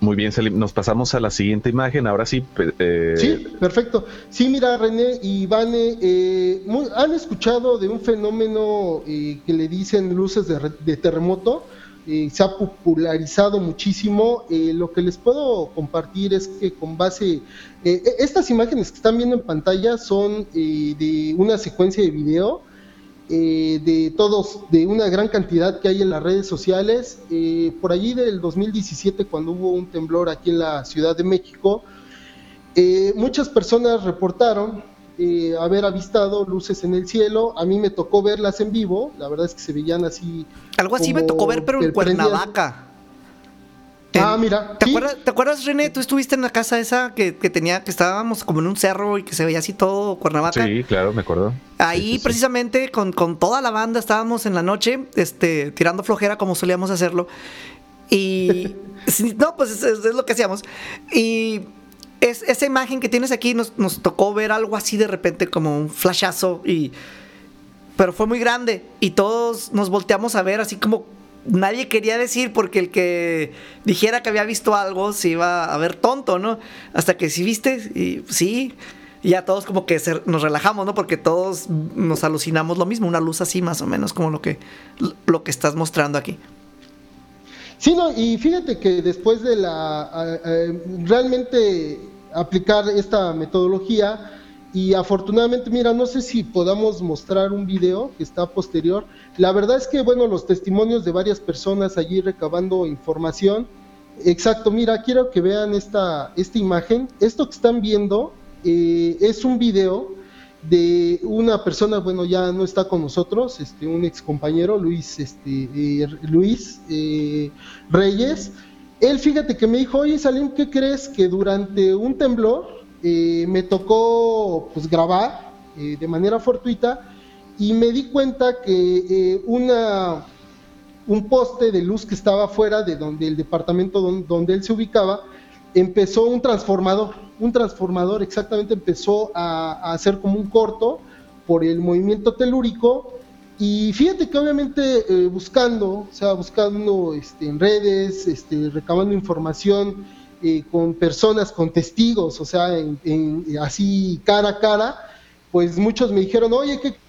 Muy bien, Salim. Nos pasamos a la siguiente imagen. Ahora sí. Eh... Sí, perfecto. Sí, mira, René y Vane, eh, han escuchado de un fenómeno eh, que le dicen luces de, terremoto. Eh, se ha popularizado muchísimo. lo que les puedo compartir es que con base, estas imágenes que están viendo en pantalla son de una secuencia de video eh, de todos, de una gran cantidad que hay en las redes sociales. Eh, por allí del 2017, cuando hubo un temblor aquí en la Ciudad de México, eh, muchas personas reportaron haber avistado luces en el cielo. A mí me tocó verlas en vivo, la verdad es que se veían así. Algo así me tocó ver, pero en Cuernavaca. Ah, mira. ¿Te, acuerdas, ¿Te acuerdas, René? Tú estuviste en la casa esa que, tenía, que estábamos como en un cerro y que se veía así todo Cuernavaca. Sí, claro, me acuerdo. Ahí precisamente con, toda la banda estábamos en la noche, este, tirando flojera como solíamos hacerlo. Y no, pues es, es- es lo que hacíamos. Y es, esa imagen que tienes aquí nos, nos tocó ver algo así de repente, como un flashazo. Y, pero fue muy grande. Y todos nos volteamos a ver así como nadie quería decir porque el que dijera que había visto algo se iba a ver tonto, ¿no? Hasta que sí viste, y sí. Y ya todos como que nos relajamos, ¿no? Porque todos nos alucinamos lo mismo, una luz así más o menos como lo que, lo que estás mostrando aquí. Sí, no, y fíjate que después de la realmente aplicar esta metodología y afortunadamente, mira, no sé si podamos mostrar un video que está posterior. La verdad es que, bueno, los testimonios de varias personas allí recabando información. Exacto, mira, quiero que vean esta, esta imagen. Esto que están viendo eh, es un video de una persona, bueno, ya no está con nosotros, este, un ex compañero, Luis, este, eh, Luis eh, Reyes. Él, fíjate que me dijo, oye Salim, ¿qué crees? Que durante un temblor eh, me tocó pues grabar eh, de manera fortuita y me di cuenta que eh, una un poste de luz que estaba fuera de donde el departamento don- donde, él se ubicaba, empezó un transformador, un transformador exactamente empezó a hacer como un corto por el movimiento telúrico y fíjate que obviamente eh, buscando, o sea, buscando este, en redes, este, recabando información eh, con personas, con testigos, o sea, en- en- así cara a cara, pues muchos me dijeron, oye, ¿qué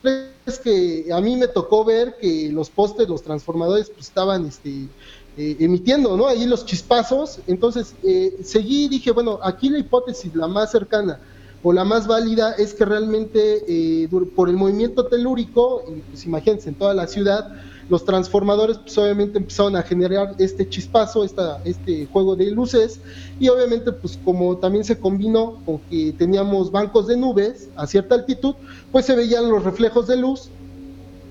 crees que a mí me tocó ver que los postes, los transformadores, pues estaban este, eh, emitiendo, ¿no? Ahí los chispazos. Entonces, eh, seguí y dije, bueno, aquí la hipótesis, la más cercana o la más válida es que realmente eh, por el movimiento telúrico, pues imagínense, en toda la ciudad, los transformadores pues obviamente empezaron a generar este chispazo, esta, este juego de luces y obviamente pues como también se combinó con que teníamos bancos de nubes a cierta altitud, pues se veían los reflejos de luz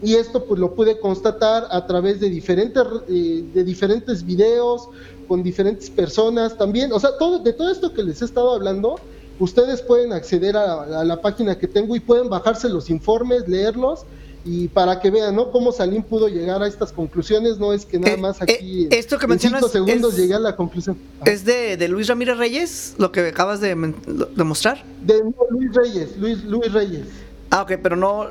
y esto pues lo pude constatar a través de diferentes eh, de diferentes videos con diferentes personas también, o sea, todo de todo esto que les he estado hablando, ustedes pueden acceder a, a la página que tengo y pueden bajarse los informes, leerlos y para que vean, ¿no? Cómo Salim pudo llegar a estas conclusiones, no es que nada Eh, más eh, aquí esto que en cinco mencionas segundos es- llegué a la conclusión. ¿Es de, de Luis Ramírez Reyes lo que acabas de, de mostrar? De no, Luis Reyes, Luis, Luis Reyes. Ah, ok, pero no,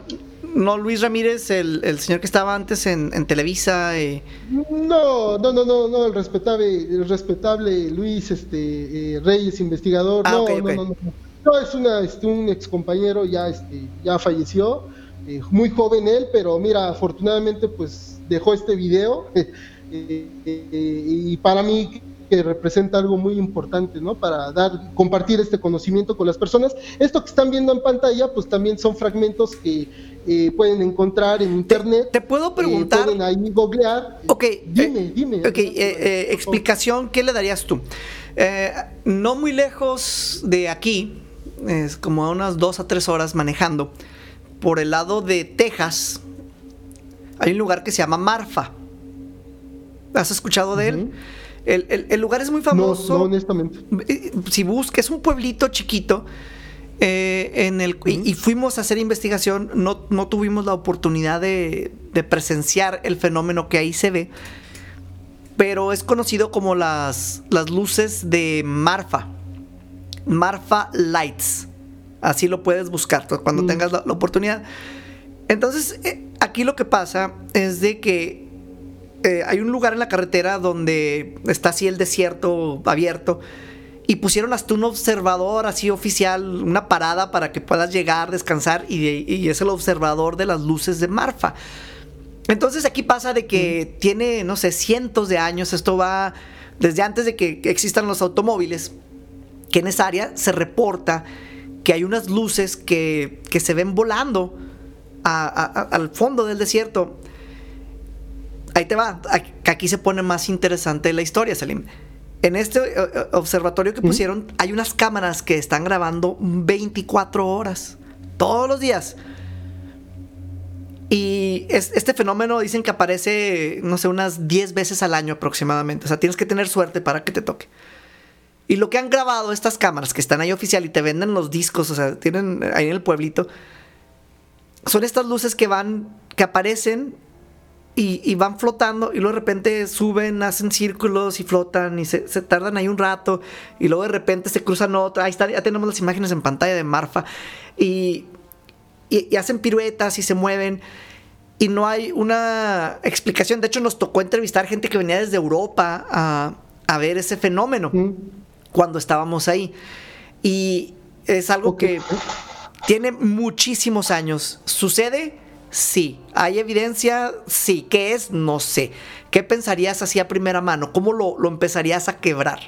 no Luis Ramírez, el, el señor que estaba antes en, en Televisa. eh, No, no, no, no, no, el respetable, el respetable Luis este, eh, Reyes, investigador. Ah, no, no, no, no, no. No, es una, este, un ex compañero, ya, este, ya falleció, eh, muy joven él, pero mira, afortunadamente, pues dejó este video y para mí que representa algo muy importante, ¿no? Para dar, compartir este conocimiento con las personas. Esto que están viendo en pantalla, pues también son fragmentos que eh, pueden encontrar en internet. ¿Te puedo preguntar? Eh, pueden ahí googlear. Ok, Dime, eh, dime. Ok, eh, explicación, ¿qué le darías tú? No muy lejos de aquí, es como a unas dos a tres horas manejando, por el lado de Texas, hay un lugar que se llama Marfa. ¿Has escuchado de él? El, el- el lugar es muy No, famoso. no, honestamente. Eh, si buscas es un pueblito chiquito eh, en el y, y fuimos a hacer investigación no, no tuvimos la oportunidad de, de presenciar el fenómeno que ahí se ve pero es conocido como las, las luces de Marfa Marfa Lights así lo puedes buscar cuando Mm. tengas la, la oportunidad entonces eh, aquí lo que pasa es de que eh, hay un lugar en la carretera donde está así el desierto abierto y pusieron hasta un observador así oficial, una parada para que puedas llegar, descansar y, de- y es el observador de las luces de Marfa. Entonces aquí pasa de que tiene, no sé, cientos de años, esto va desde antes de que existan los automóviles, que en esa área se reporta que hay unas luces que, que se ven volando a- a- a- al fondo del desierto. Ahí te va, aquí- se pone más interesante la historia, Salim. En este eh, eh, observatorio que pusieron hay unas cámaras que están grabando 24 horas, todos los días. Y es- este fenómeno dicen que aparece, no sé, unas 10 veces al año aproximadamente. O sea, tienes que tener suerte para que te toque. Y lo que han grabado estas cámaras que están ahí oficial y te venden los discos, o sea, tienen ahí en el pueblito, son estas luces que van, que aparecen y, y van flotando y luego de repente suben, hacen círculos y flotan y se, se tardan ahí un rato y luego de repente se cruzan otra. Ahí está, ya tenemos las imágenes en pantalla de Marfa y, y- y hacen piruetas y se mueven y no hay una explicación. De hecho, nos tocó entrevistar gente que venía desde Europa a, a ver ese fenómeno Mm. cuando estábamos ahí. Y es algo Ok. que tiene muchísimos años. ¿Sucede? Sí. ¿Hay evidencia? Sí. ¿Qué es? No sé. ¿Qué pensarías así a primera mano? ¿Cómo lo, lo empezarías a quebrar?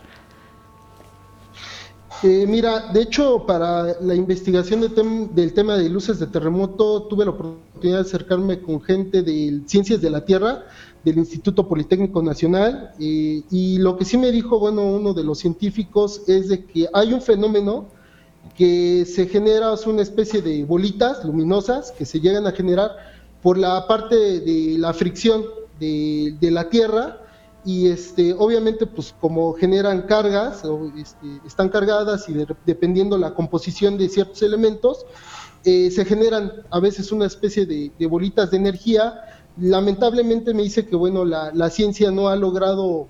Eh, mira, de hecho, para la investigación del tema de luces de terremoto, tuve la oportunidad de acercarme con gente de Ciencias de la Tierra, del Instituto Politécnico Nacional, eh, y lo que sí me dijo, bueno, uno de los científicos es de que hay un fenómeno que se genera, una especie de bolitas luminosas que se llegan a generar por la parte de la fricción de, la Tierra y este obviamente pues como generan cargas o, este, están cargadas y de- dependiendo la composición de ciertos elementos eh, se generan a veces una especie de, de bolitas de energía. Lamentablemente me dice que bueno la, la ciencia no ha logrado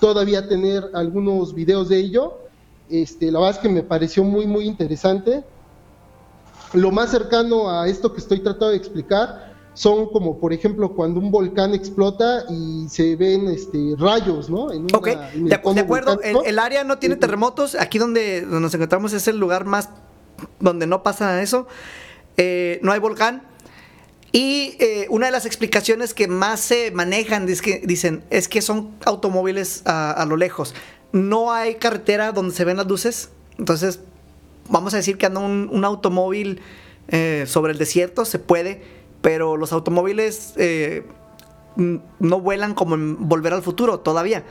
todavía tener algunos videos de ello este la verdad es que me pareció muy muy interesante lo más cercano a esto que estoy tratando de explicar son como por ejemplo cuando un volcán explota y se ven este rayos, ¿no? En una- Ok, en de, acuerdo. El, área no tiene Sí. terremotos. Aquí donde, donde nos encontramos es el lugar más donde no pasa eso. Eh, no hay volcán. Y eh, una de las explicaciones que más se manejan es que, dicen es que son automóviles a, a lo lejos. No hay carretera donde se ven las luces. Entonces, vamos a decir que anda un, un automóvil eh, sobre el desierto, se puede. Pero los automóviles eh, no vuelan como en Volver al Futuro todavía.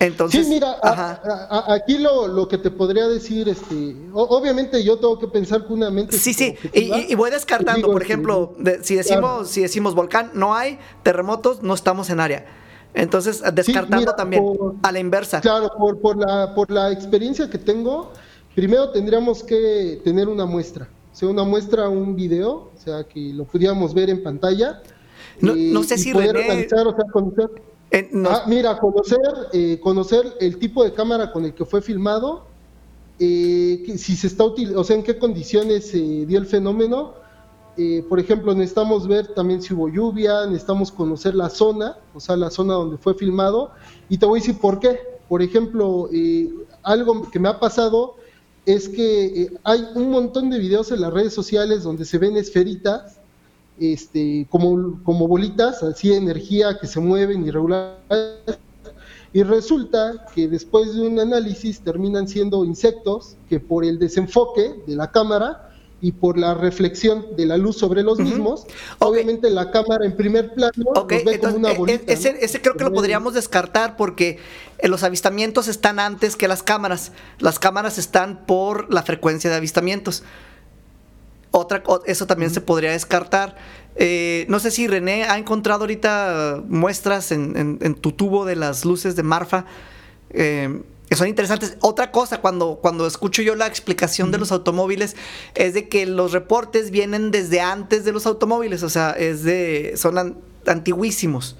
Entonces, sí, mira, a- ajá. a- a- aquí lo, lo que te podría decir, este, o- obviamente yo tengo que pensar que una mente Sí, sí, y, voy descartando, digo, por este, ejemplo, de- si decimos, claro. si decimos volcán, no hay, terremotos, no estamos en área. Entonces, descartando mira, también por- a la inversa. Claro, por, por, la, por la experiencia que tengo, primero tendríamos que tener una muestra, o sea, una muestra, un video, o sea, que lo pudiéramos ver en pantalla. No- eh, no sé si poder René- analizar, o sea, conocer. Eh, Ah, mira, conocer, eh, conocer el tipo de cámara con el que fue filmado, eh, que si se está util- o sea, en qué condiciones se dio el fenómeno. Eh, por ejemplo, necesitamos ver también si hubo lluvia, necesitamos conocer la zona, o sea, la zona donde fue filmado. Y te voy a decir por qué. Por ejemplo, eh, algo que me ha pasado es que eh, hay un montón de videos en las redes sociales donde se ven esferitas este, como, como bolitas, así de energía que se mueven irregulares. Y resulta que después de un análisis terminan siendo insectos que por el desenfoque de la cámara y por la reflexión de la luz sobre los mismos, obviamente la cámara en primer plano Ok, los ve entonces, como una eh, bolita. ese, ¿no? ese creo que lo podríamos descartar porque eh, los avistamientos están antes que las cámaras. Las cámaras están por la frecuencia de avistamientos. Otra, eso también se podría descartar. Eh, no sé si René ha encontrado ahorita muestras en, en- en tu tubo de las luces de Marfa. eh, que son interesantes. Otra cosa, cuando, cuando escucho yo la explicación de los automóviles, es de que los reportes vienen desde antes de los automóviles, o sea, es de, son an- antiguísimos.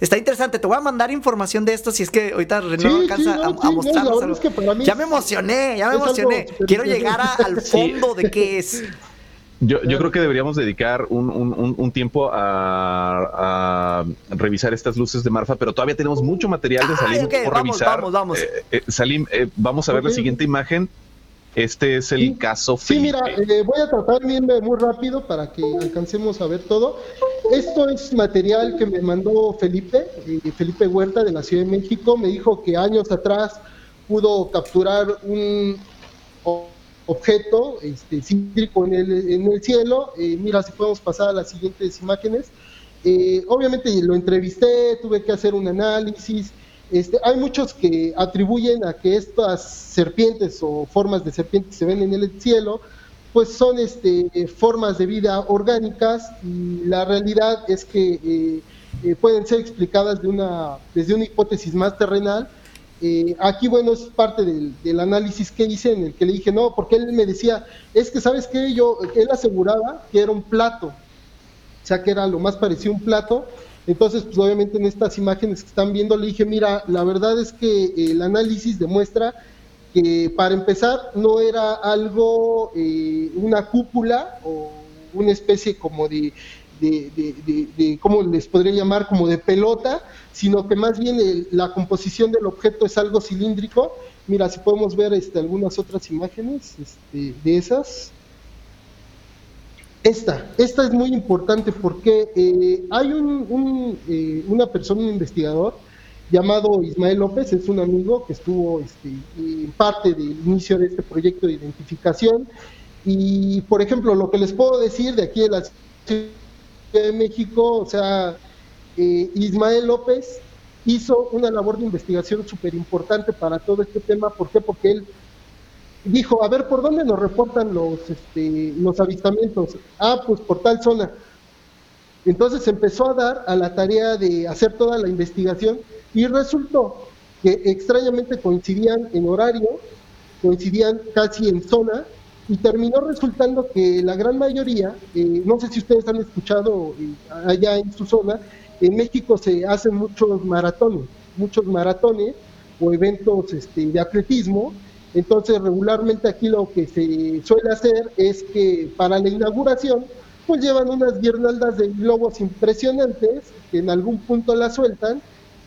Está interesante, te voy a mandar información de esto si es que ahorita Sí, no sí, alcanza no, a, a sí, no, es que Ya me emocioné, ya me algo emocioné. Quiero llegar a- al fondo de qué es. Yo, yo creo que deberíamos dedicar un, un- un- un tiempo a, a revisar estas luces de Marfa, pero todavía tenemos mucho material de Ay, Salim ok, por vamos, revisar. vamos, vamos. Eh, eh, Salim, eh, vamos a ver la siguiente imagen. Este es el Sí. caso Sí, mira, eh, voy a tratar de irme muy rápido para que alcancemos a ver todo. Esto es material que me mandó Felipe, eh, Felipe Huerta de la Ciudad de México. Me dijo que años atrás pudo capturar un objeto este, en el, en el cielo. Eh, mira, si podemos pasar a las siguientes imágenes. Eh, obviamente lo entrevisté, tuve que hacer un análisis. Este, hay muchos que atribuyen a que estas serpientes o formas de serpientes que se ven en el cielo, pues son este, formas de vida orgánicas y la realidad es que eh, pueden ser explicadas de una, desde una hipótesis más terrenal. Eh, aquí, bueno, es parte del, análisis que hice en el que le dije, no, porque él me decía, es que, ¿sabes qué? Yo, él aseguraba que era un plato, sea que era lo más parecido a un plato. Entonces, pues obviamente en estas imágenes que están viendo le dije, mira, la verdad es que el análisis demuestra que para empezar no era algo, eh, una cúpula o una especie como de, de, de, de, ¿cómo les podría llamar? Como de pelota, sino que más bien la composición del objeto es algo cilíndrico. Mira, si podemos ver este, algunas otras imágenes este, de esas. Esta, esta es muy importante porque eh, hay un, eh, una persona, un investigador, llamado Ismael López, es un amigo que estuvo este, en parte del inicio de este proyecto de identificación. Y, por ejemplo, lo que les puedo decir de aquí de la de México, o sea, eh, Ismael López hizo una labor de investigación súper importante para todo este tema. ¿Por qué? Porque él dijo, a ver, ¿por dónde nos reportan los, este, los avistamientos? Ah, pues por tal zona. Entonces empezó a dar a la tarea de hacer toda la investigación y resultó que extrañamente coincidían en horario, coincidían casi en zona y terminó resultando que la gran mayoría, eh, no sé si ustedes han escuchado eh, allá en su zona, en México se hacen muchos maratones, muchos maratones o eventos este, de atletismo, entonces regularmente aquí lo que se suele hacer es que para la inauguración pues llevan unas guirnaldas de globos impresionantes que en algún punto la sueltan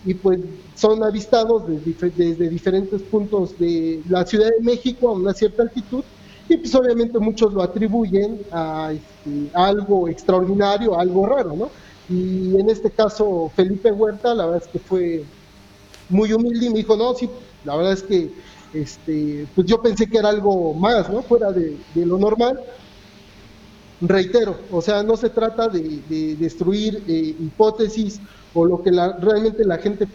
y pues son avistados desde, diferentes puntos de la Ciudad de México a una cierta altitud y pues obviamente muchos lo atribuyen a, este, algo extraordinario, algo raro, ¿no? Y en este caso Felipe Huerta, la verdad es que fue muy humilde y me dijo, no, sí, la verdad es que este, pues yo pensé que era algo más, ¿no? Fuera de, de lo normal. Reitero, o sea, no se trata de, de destruir eh, hipótesis o lo que la, realmente la gente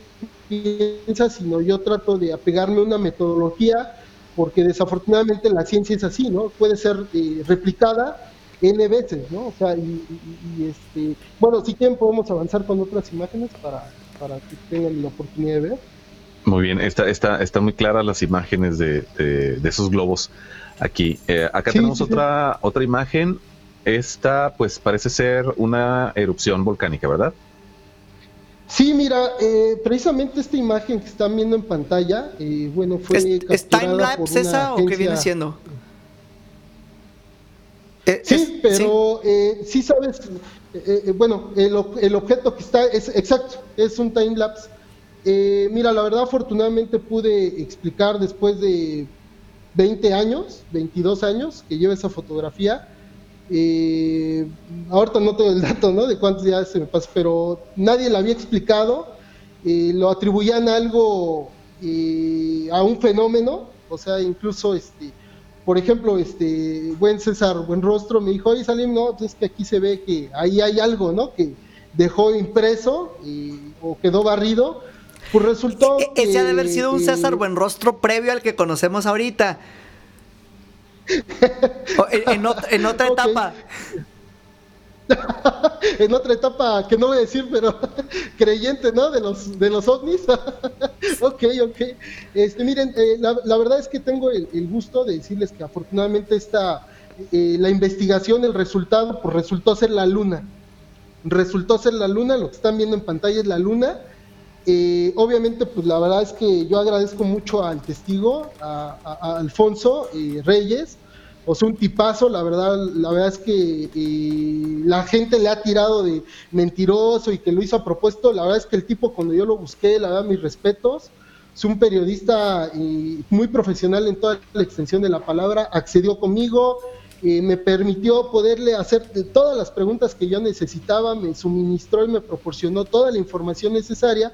piensa, sino yo trato de apegarme a una metodología, porque desafortunadamente la ciencia es así, ¿no? Puede ser eh, replicada N veces, ¿no? O sea, y, y, y, este, bueno, si quieren podemos avanzar con otras imágenes para, para que tengan la oportunidad de ver. Muy bien, está, está, está muy claras las imágenes de, de, de esos globos aquí. Eh, acá sí, tenemos sí, otra, sí. otra imagen. Esta, pues, parece ser una erupción volcánica, ¿verdad? Sí, mira, eh, precisamente esta imagen que están viendo en pantalla, eh, bueno, fue ¿Es, ¿es timelapse esa agencia... o qué viene siendo? Eh, sí, es, pero sí. Eh, sí sabes, eh, bueno, el, el, objeto que está es exacto, es un timelapse. mira, la verdad, afortunadamente pude explicar después de 20 años, 22 años que llevo esa fotografía. Eh, ahorita no tengo el dato ¿no? de cuántos días se me pasa, pero nadie lo había explicado, eh, lo atribuían a algo, eh, a un fenómeno, o sea, incluso, este, por ejemplo, este, buen César Buen Rostro me dijo, oye Salim, no, pues es que aquí se ve que ahí hay algo, ¿no? Que dejó impreso o quedó barrido, pues resultó... E ese ha de haber sido un César Buen Rostro previo al que conocemos ahorita en, en, otra, en, otra okay. etapa. en otra etapa que no voy a decir, pero creyente, ¿no? De los de los ovnis. ok, ok. Este, miren, eh, la, la, verdad es que tengo el, el, gusto de decirles que afortunadamente esta eh, la investigación, el resultado, pues resultó ser la luna. Resultó ser la luna, lo que están viendo en pantalla es la luna. Eh, obviamente, pues la verdad es que yo agradezco mucho al testigo, a, Alfonso eh, Reyes, o un tipazo, la verdad, la verdad es que eh, la gente le ha tirado de mentiroso y que lo hizo a propósito, la verdad es que el tipo cuando yo lo busqué, la verdad, mis respetos, es un periodista eh, muy profesional en toda la extensión de la palabra, accedió conmigo, eh, me permitió poderle hacer todas las preguntas que yo necesitaba, me suministró y me proporcionó toda la información necesaria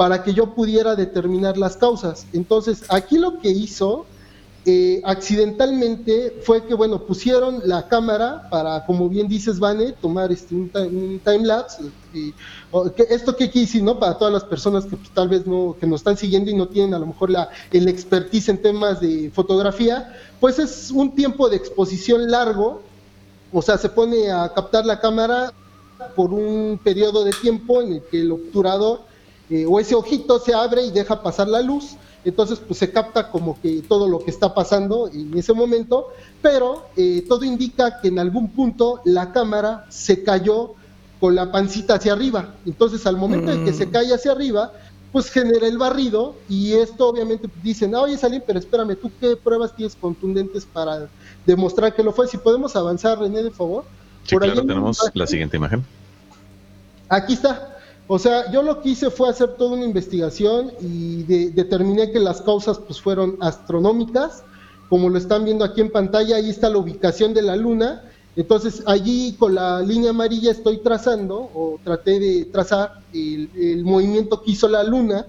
para que yo pudiera determinar las causas. Entonces, aquí lo que hizo eh, accidentalmente fue que, bueno, pusieron la cámara para, como bien dices, Vane, tomar este, un, time lapse. Y, que, ¿Esto quise, no? Para todas las personas que pues, tal vez no, que nos están siguiendo y no tienen a lo mejor la, el expertise en temas de fotografía, pues es un tiempo de exposición largo, o sea, se pone a captar la cámara por un periodo de tiempo en el que el obturador eh, o ese ojito se abre y deja pasar la luz entonces pues se capta como que todo lo que está pasando en ese momento, pero eh, todo indica que en algún punto la cámara se cayó con la pancita hacia arriba. Entonces, al momento de que se Mm. cae hacia arriba, pues genera el barrido y esto obviamente dicen, ah, oye Salim, pero espérame, ¿tú qué pruebas tienes contundentes para demostrar que lo fue? Si podemos avanzar, René, de favor. Sí, Por claro, tenemos la siguiente imagen. Aquí está. O sea, yo lo que hice fue hacer toda una investigación y de- determiné que las causas pues fueron astronómicas, como lo están viendo aquí en pantalla, ahí está la ubicación de la luna. Entonces allí con la línea amarilla estoy trazando o traté de trazar el, movimiento que hizo la luna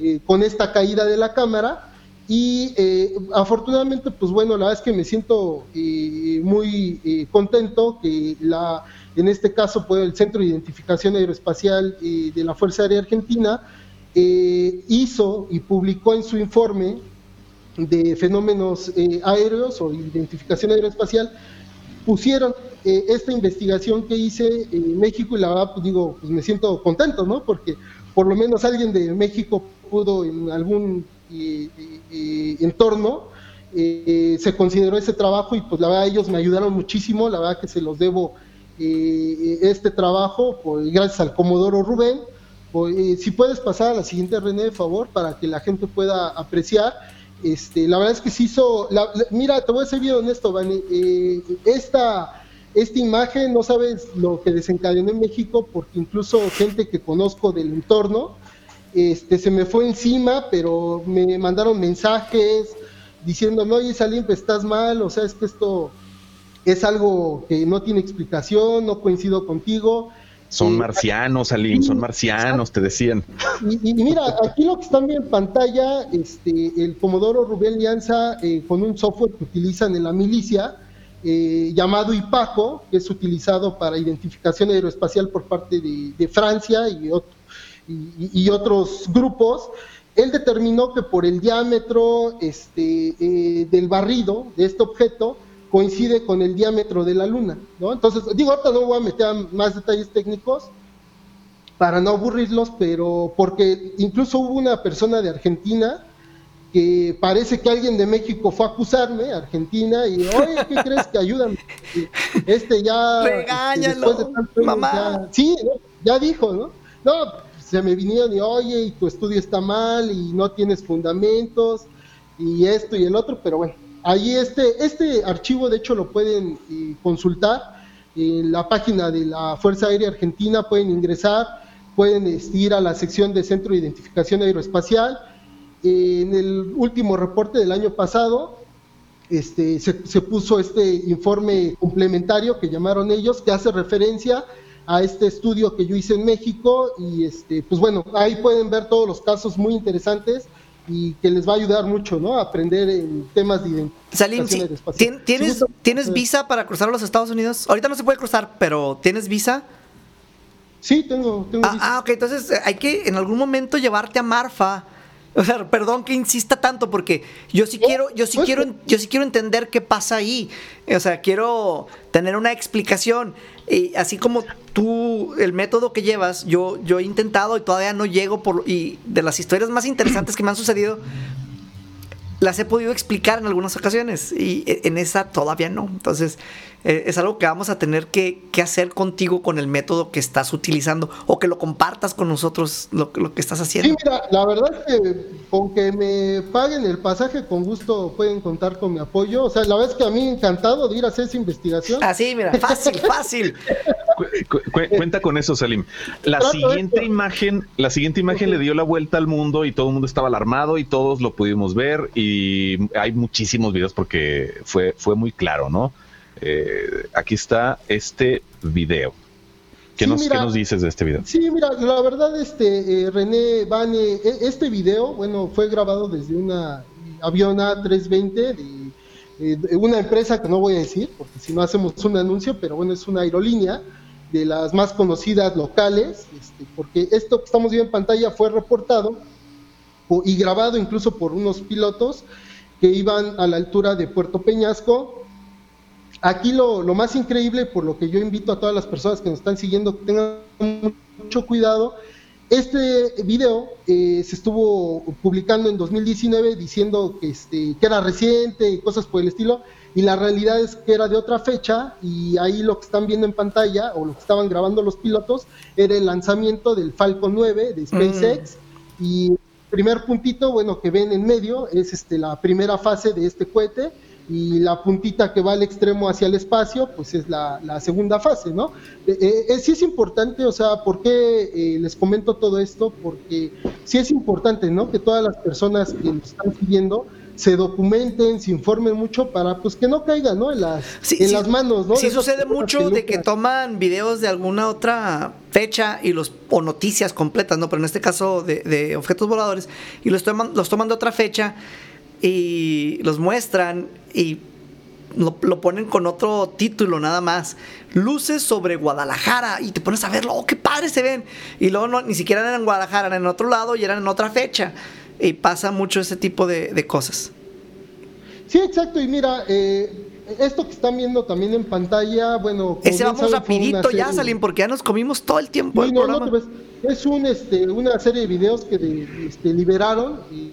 eh, con esta caída de la cámara y eh, afortunadamente pues bueno la verdad es que me siento eh, muy eh, contento que la en este caso pues el Centro de Identificación Aeroespacial eh, de la Fuerza Aérea Argentina eh, hizo y publicó en su informe de fenómenos eh, aéreos o identificación aeroespacial pusieron esta investigación que hice en México y la verdad, pues digo, pues me siento contento, ¿no? Porque por lo menos alguien de México pudo en algún entorno, se consideró ese trabajo y pues la verdad ellos me ayudaron muchísimo, la verdad que se los debo eh, este trabajo, pues, gracias al Comodoro Rubén. Pues, si puedes pasar a la siguiente, René, de favor, para que la gente pueda apreciar. Este, la verdad es que se hizo, la- mira, te voy a ser bien honesto, Vani, eh, esta, esta imagen no sabes lo que desencadenó en México, porque incluso gente que conozco del entorno, este, se me fue encima, pero me mandaron mensajes diciéndome, oye, Salim, pues, estás mal, o sea, es que esto es algo que no tiene explicación, no coincido contigo. Son Eh, marcianos, Salim, son marcianos, te decían. y, y mira, aquí lo que están viendo en pantalla, este, el Comodoro Rubén Lianza eh, con un software que utilizan en la milicia, eh, llamado IPACO, que es utilizado para identificación aeroespacial por parte de, de Francia y- y otros grupos. Él determinó que por el diámetro este, eh, del barrido de este objeto coincide con el diámetro de la Luna. ¿no? Entonces, digo, ahorita no voy a meter a más detalles técnicos, para no aburrirlos, pero porque incluso hubo una persona de Argentina que parece que alguien de México fue a acusarme, Argentina, y oye, ¿qué crees que ayúdame? Este ya... este, Regáñalo, después de tanto mamá. ya- sí, ¿no? ya dijo, ¿no? No, se me vinieron y oye, y tu estudio está mal y no tienes fundamentos y esto y el otro, pero bueno, ahí este, este archivo de hecho lo pueden eh, consultar en la página de la Fuerza Aérea Argentina, pueden ingresar, pueden este, ir a la sección de Centro de Identificación Aeroespacial. En el último reporte del año pasado, este, se, se puso este informe complementario que llamaron ellos, que hace referencia a este estudio que yo hice en México y este, pues bueno, ahí pueden ver todos los casos muy interesantes y que les va a ayudar mucho, ¿no? A aprender en temas de identificación Salim, sí, aeroespacial. ¿tien- ¿tienes, Si gustan, ¿tienes visa para cruzar a los Estados Unidos? Ahorita no se puede cruzar, pero ¿tienes visa? Sí, tengo, tengo Ah, visa. ah, ok, entonces eh, hay que en algún momento llevarte a Marfa. O sea, perdón que insista tanto porque yo sí quiero, yo sí quiero, yo sí quiero entender qué pasa ahí. O sea, quiero tener una explicación. Y así como tú, el método que llevas, yo, yo he intentado y todavía no llego por y de las historias más interesantes que me han sucedido, las he podido explicar en algunas ocasiones y e- en esa todavía no. Entonces, eh, es algo que vamos a tener que, que hacer contigo con el método que estás utilizando o que lo compartas con nosotros lo, lo que estás haciendo. Sí, mira, la verdad es que con que me paguen el pasaje, con gusto pueden contar con mi apoyo. O sea, la verdad es que a mí encantado de ir a hacer esa investigación. Así, mira, fácil, fácil. Cu- cu- cu- cuenta con eso, Salim. La Trato siguiente esto. imagen, la siguiente imagen le dio la vuelta al mundo y todo el mundo estaba alarmado y todos lo pudimos ver y hay muchísimos videos porque fue, fue muy claro, ¿no? Eh, aquí está este video. ¿Qué, Sí, nos, mira. ¿Qué nos dices de este video? Sí, mira, la verdad, este, eh, René Bane, e- este video, bueno, fue grabado desde una avión A320 de, eh, de una empresa que no voy a decir, porque si no hacemos un anuncio, pero bueno, es una aerolínea de las más conocidas locales, este, porque esto que estamos viendo en pantalla fue reportado y grabado incluso por unos pilotos que iban a la altura de Puerto Peñasco, Aquí lo, lo más increíble, por lo que yo invito a todas las personas que nos están siguiendo que tengan mucho cuidado, este video eh, se estuvo publicando en 2019 diciendo que, este, que era reciente y cosas por el estilo, y la realidad es que era de otra fecha, y ahí lo que están viendo en pantalla, o lo que estaban grabando los pilotos, era el lanzamiento del Falcon 9 de SpaceX, y el primer puntito, bueno, que ven en medio es este, la primera fase de este cohete, y la puntita que va al extremo hacia el espacio, pues es la, la segunda fase, ¿no? Eh, eh, sí es importante, o sea, ¿por qué eh, les comento todo esto? Porque sí es importante, ¿no? Que todas las personas que nos están siguiendo se documenten, se informen mucho para pues que no caigan, ¿no? En las, Sí, en sí, las manos, ¿no? Sí De sucede mucho de que toman videos de alguna otra fecha y los o noticias completas, ¿no? Pero en este caso de, de objetos voladores y los toman, los toman de otra fecha y los muestran y lo, lo ponen con otro título nada más. Luces sobre Guadalajara y te pones a verlo, oh, qué padre se ven. Y luego no, ni siquiera eran en Guadalajara, eran en otro lado y eran en otra fecha. Y pasa mucho ese tipo de, de cosas. Sí, exacto, y mira, eh, esto que están viendo también en pantalla, bueno... Ese vamos saben, rapidito ya, Salim, porque ya nos comimos todo el tiempo Sí, no, programa. Es un, este, una serie de videos que de- este, liberaron y,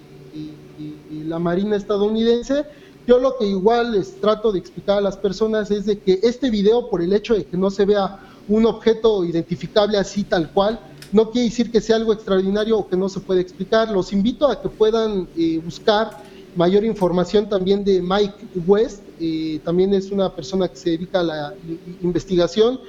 la Marina estadounidense. Yo lo que igual les trato de explicar a las personas es de que este video, por el hecho de que no se vea un objeto identificable así tal cual, no quiere decir que sea algo extraordinario o que no se puede explicar. Los invito a que puedan eh, buscar mayor información también de Mike West, eh, también es una persona que se dedica a la investigación.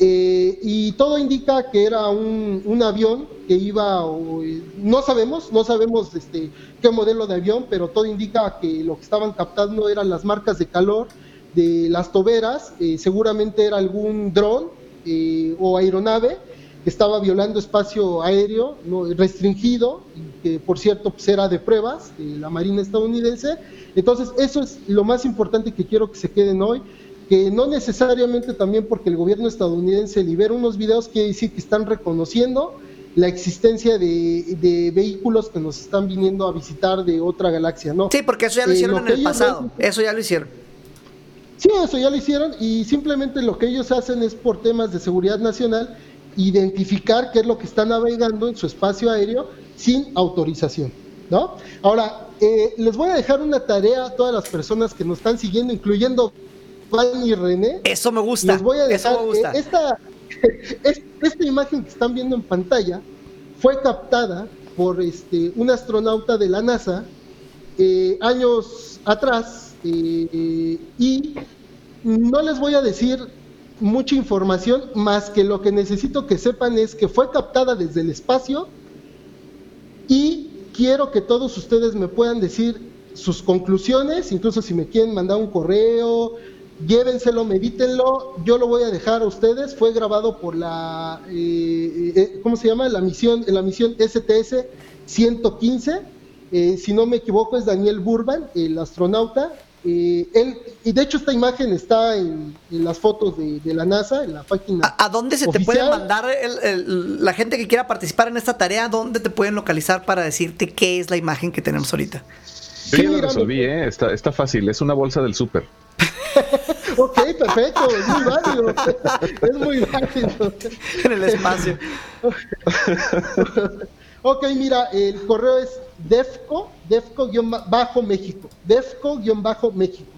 Eh, y todo indica que era un, un avión que iba, o, eh, no sabemos, no sabemos este, qué modelo de avión, pero todo indica que lo que estaban captando eran las marcas de calor de las toberas, eh, seguramente era algún dron eh, o aeronave que estaba violando espacio aéreo no, restringido, que por cierto pues, era de pruebas de la Marina estadounidense. Entonces eso es lo más importante que quiero que se queden hoy que no necesariamente también porque el gobierno estadounidense libera unos videos quiere decir que están reconociendo la existencia de, de vehículos que nos están viniendo a visitar de otra galaxia, ¿no? Sí, porque eso ya lo Eh, hicieron lo en el pasado. Eso ya lo hicieron. Sí, eso ya lo hicieron y simplemente lo que ellos hacen es por temas de seguridad nacional identificar qué es lo que está navegando en su espacio aéreo sin autorización, ¿no? Ahora, eh, les voy a dejar una tarea a todas las personas que nos están siguiendo, incluyendo Van y René. Eso me gusta. Les voy a dejar eso me gusta. esta, es- esta imagen que están viendo en pantalla fue captada por este un astronauta de la NASA eh, años atrás eh, y no les voy a decir mucha información más que lo que necesito que sepan es que fue captada desde el espacio y quiero que todos ustedes me puedan decir sus conclusiones, incluso si me quieren mandar un correo, llévenselo, medítenlo, yo lo voy a dejar a ustedes, fue grabado por la, eh, eh, ¿cómo se llama? La misión, la misión STS 115, eh, si no me equivoco es Daniel Burban, el astronauta, eh, él, y de hecho esta imagen está en, en las fotos de, de la NASA, en la página. ¿A, a dónde se te puede mandar el- el- la gente que quiera participar en esta tarea? ¿Dónde te pueden localizar para decirte qué es la imagen que tenemos ahorita? Yo Sí, ya lo resolví, ¿eh? Está, está fácil, es una bolsa del súper. Ok, perfecto, es muy válido, es muy válido. En el espacio. Ok, mira, el correo es defco, defco-méxico, defco-méxico,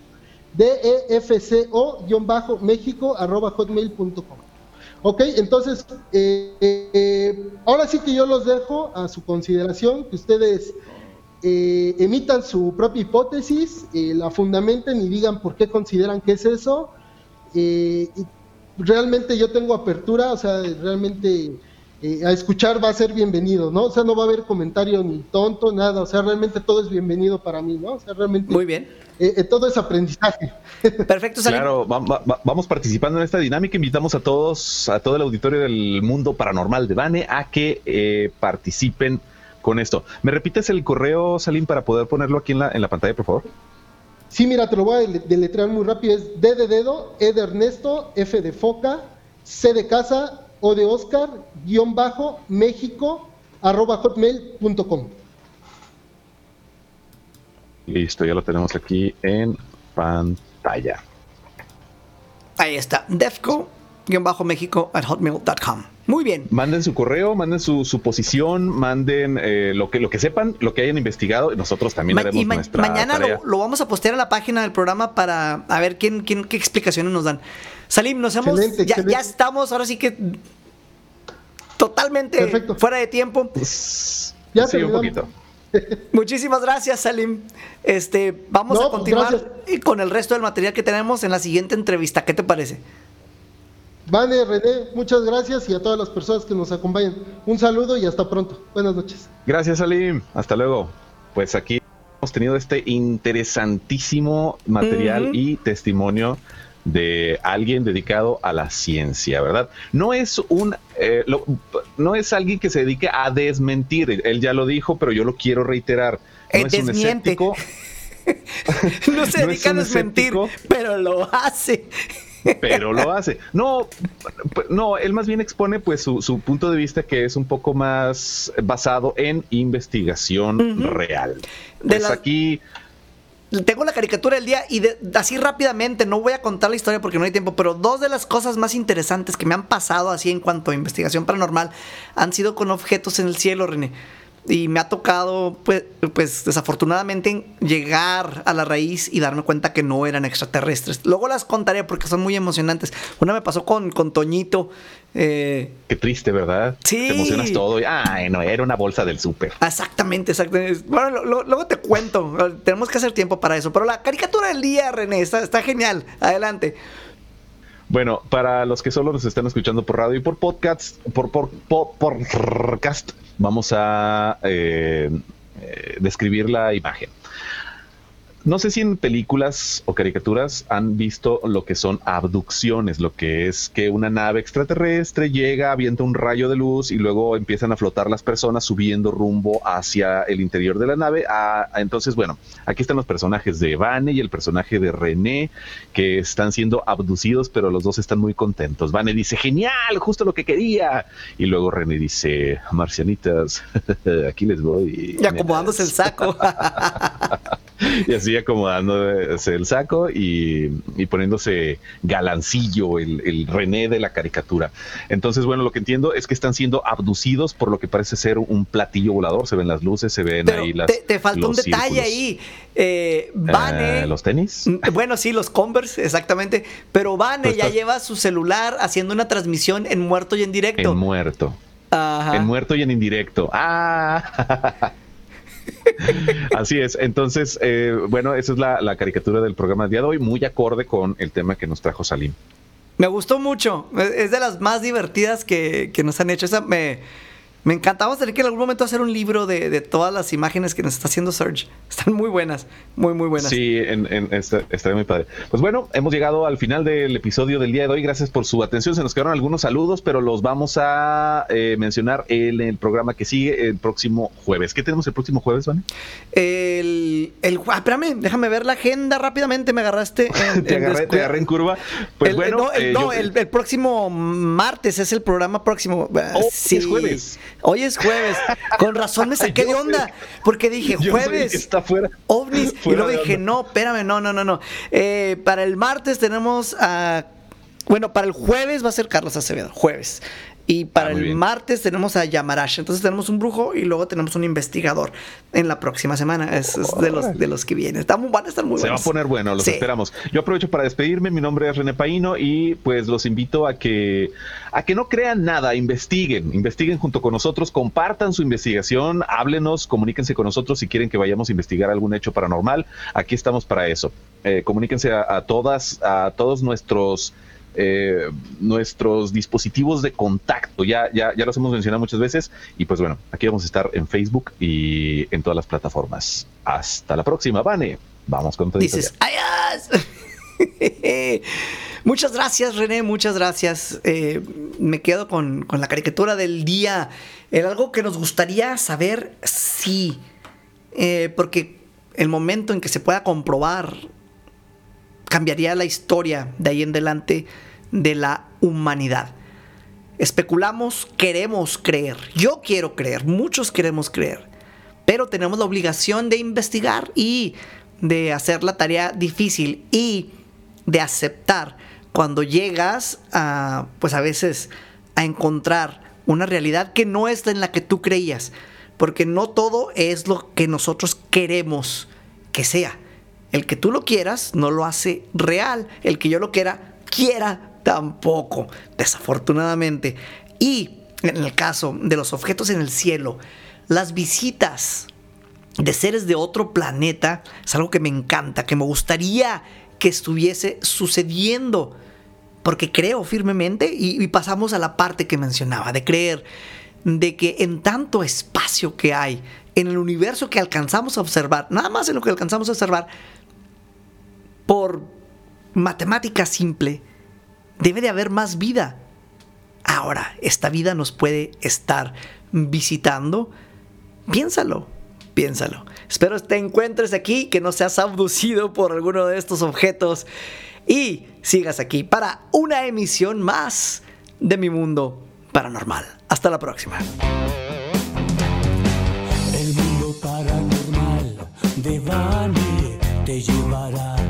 defco-méxico arroba hotmail.com. Ok, entonces, eh, eh, ahora sí que yo los dejo a su consideración, que ustedes eh, emitan su propia hipótesis, eh, la fundamenten y digan por qué consideran que es eso. Eh, y realmente yo tengo apertura, o sea, realmente eh, a escuchar va a ser bienvenido, ¿no? O sea, no va a haber comentario ni tonto, nada, o sea, realmente todo es bienvenido para mí, ¿no? O sea, realmente Muy bien. eh, eh, todo es aprendizaje. Perfecto, Salim. Claro, va- va- va- vamos participando en esta dinámica. Invitamos a todos, a todo el auditorio del mundo paranormal de Bane a que eh, participen con esto. ¿Me repites el correo, Salim, para poder ponerlo aquí en la, en la pantalla, por favor? Sí, mira, te lo voy a dele- deletrear muy rápido, es D de dedo, E de Ernesto, F de foca, C de casa, O de Oscar, guion bajo, México, arroba hotmail.com. Listo, ya lo tenemos aquí en pantalla. Ahí está. Defco México at hotmail.com. Muy bien. Manden su correo, manden su, su posición, manden eh, lo, que, lo que sepan, lo que hayan investigado. Nosotros también Ma- haremos y ma- nuestra mañana tarea. lo, lo vamos a postear a la página del programa para a ver quién, quién qué explicaciones nos dan. Salim, nos hemos Excelente, ya, excelente. ya estamos ahora sí que totalmente Perfecto. fuera de tiempo. Ya sí, un poquito. Muchísimas gracias, Salim. Este, vamos No, a pues, continuar gracias. con el resto del material que tenemos en la siguiente entrevista. ¿Qué te parece? Vane, René, muchas gracias y a todas las personas que nos acompañan. Un saludo y hasta pronto. Buenas noches. Gracias, Salim. Hasta luego. Pues aquí hemos tenido este interesantísimo material y testimonio de alguien dedicado a la ciencia, ¿verdad? No es un, eh, lo- no es alguien que se dedique a desmentir. Él ya lo dijo, pero yo lo quiero reiterar. No Eh, es un desmiente. escéptico. No se No dedica a es un desmentir, escéptico. pero lo hace. Pero lo hace. No, no, él más bien expone pues su, su punto de vista que es un poco más basado en investigación real. De Pues las- aquí Tengo la caricatura del día y de- así rápidamente, no voy a contar la historia porque no hay tiempo, pero dos de las cosas más interesantes que me han pasado así en cuanto a investigación paranormal han sido con objetos en el cielo, René. Y me ha tocado, pues, pues desafortunadamente, llegar a la raíz y darme cuenta que no eran extraterrestres. Luego las contaré porque son muy emocionantes. Una me pasó con, con Toñito. eh, Qué triste, ¿verdad? Sí. Te emocionas todo. y, Ay, no, era una bolsa del súper. Exactamente, exactamente. Bueno, lo- lo- luego te cuento. Tenemos que hacer tiempo para eso. Pero la caricatura del día, René, está, está genial. Adelante. Bueno, para los que solo nos están escuchando por radio y por podcast, por, por, por, podcast, vamos a eh, eh, describir la imagen. No sé si en películas o caricaturas han visto lo que son abducciones, lo que es que una nave extraterrestre llega, avienta un rayo de luz y luego empiezan a flotar las personas subiendo rumbo hacia el interior de la nave. Ah, entonces, bueno, aquí están los personajes de Vane y el personaje de René que están siendo abducidos, pero los dos están muy contentos. Vane dice, genial, justo lo que quería. Y luego René dice, marcianitas, aquí les voy. Y acomodándose el saco. Y así acomodándose el saco y, y poniéndose galancillo el, el René de la caricatura. Entonces, bueno, lo que entiendo es que están siendo abducidos por lo que parece ser un platillo volador. Se ven las luces, se ven Pero ahí las. te, te falta un detalle círculos. ahí. Eh, Vane. Eh, ¿Los tenis? Mm, Bueno, sí, los Converse, exactamente. Pero Vane Pues ya estás- lleva su celular haciendo una transmisión en muerto y en directo. En muerto. Ajá. En muerto y en indirecto. Ah. Así es. Entonces, eh, bueno, esa es la, caricatura del programa del día de hoy, muy acorde con el tema que nos trajo Salim. Me gustó mucho. Es es de las más divertidas que, que nos han hecho. Esa me, me encanta. Vamos a tener que en algún momento hacer un libro de, de todas las imágenes que nos está haciendo Serge. Están muy buenas. Muy, muy buenas. Sí, en, en, está- estaría muy padre. Pues bueno, hemos llegado al final del episodio del día de hoy. Gracias por su atención. Se nos quedaron algunos saludos, pero los vamos a eh, mencionar en el programa que sigue el próximo jueves. ¿Qué tenemos el próximo jueves, Vane? El, el, ah, espérame, déjame ver la agenda rápidamente. Me agarraste. En, Te en agarré, te agarré en curva. Pues El- bueno, no, el, eh, no, yo- el- próximo martes es el programa próximo. Oh, es jueves. Hoy es jueves. Con razón me saqué de onda. Porque dije, jueves. está fuera. ovnis. y luego dije, no, espérame, no, no, no, no. Eh, para el martes tenemos a. Bueno, para el jueves va a ser Carlos Acevedo, jueves. Y para Ah, el bien. martes tenemos a Yamarash. Entonces tenemos un brujo y luego tenemos un investigador en la próxima semana. Es, es de, los, de los que vienen. Está muy- van a estar muy Se va a buenos. poner bueno, los Sí. esperamos. Yo aprovecho para despedirme. Mi nombre es René Paino y pues los invito a que a que no crean nada, investiguen, investiguen junto con nosotros, compartan su investigación, háblenos, comuníquense con nosotros si quieren que vayamos a investigar algún hecho paranormal. Aquí estamos para eso. Eh, comuníquense a, a todas, a todos nuestros eh, nuestros dispositivos de contacto. Ya, ya, ya los hemos mencionado muchas veces. Y pues bueno, aquí vamos a estar en Facebook y en todas las plataformas. Hasta la próxima, Vane. Vamos con todo Dices, ¡ayas! muchas gracias, René, muchas gracias. Eh, me quedo con, con la caricatura del día. Era algo que nos gustaría saber, sí. Eh, porque el momento en que se pueda comprobar cambiaría la historia de ahí en adelante de la humanidad. Especulamos, queremos creer. Yo quiero creer, muchos queremos creer. Pero tenemos la obligación de investigar y de hacer la tarea difícil y de aceptar cuando llegas a, pues a veces, a encontrar una realidad que no es en la que tú creías, porque no todo es lo que nosotros queremos que sea. El que tú lo quieras no lo hace real, el que yo lo quiera, quiera tampoco, desafortunadamente. Y en el caso de los objetos en el cielo, las visitas de seres de otro planeta es algo que me encanta, que me gustaría que estuviese sucediendo. Porque creo firmemente, y, pasamos a la parte que mencionaba, de creer de que en tanto espacio que hay, en el universo que alcanzamos a observar, nada más en lo que alcanzamos a observar, por matemática simple, debe de haber más vida. Ahora, esta vida nos puede estar visitando. Piénsalo, piénsalo. Espero te encuentres aquí, que no seas abducido por alguno de estos objetos y sigas aquí para una emisión más de mi mundo paranormal. Hasta la próxima. El mundo paranormal de Bani te llevará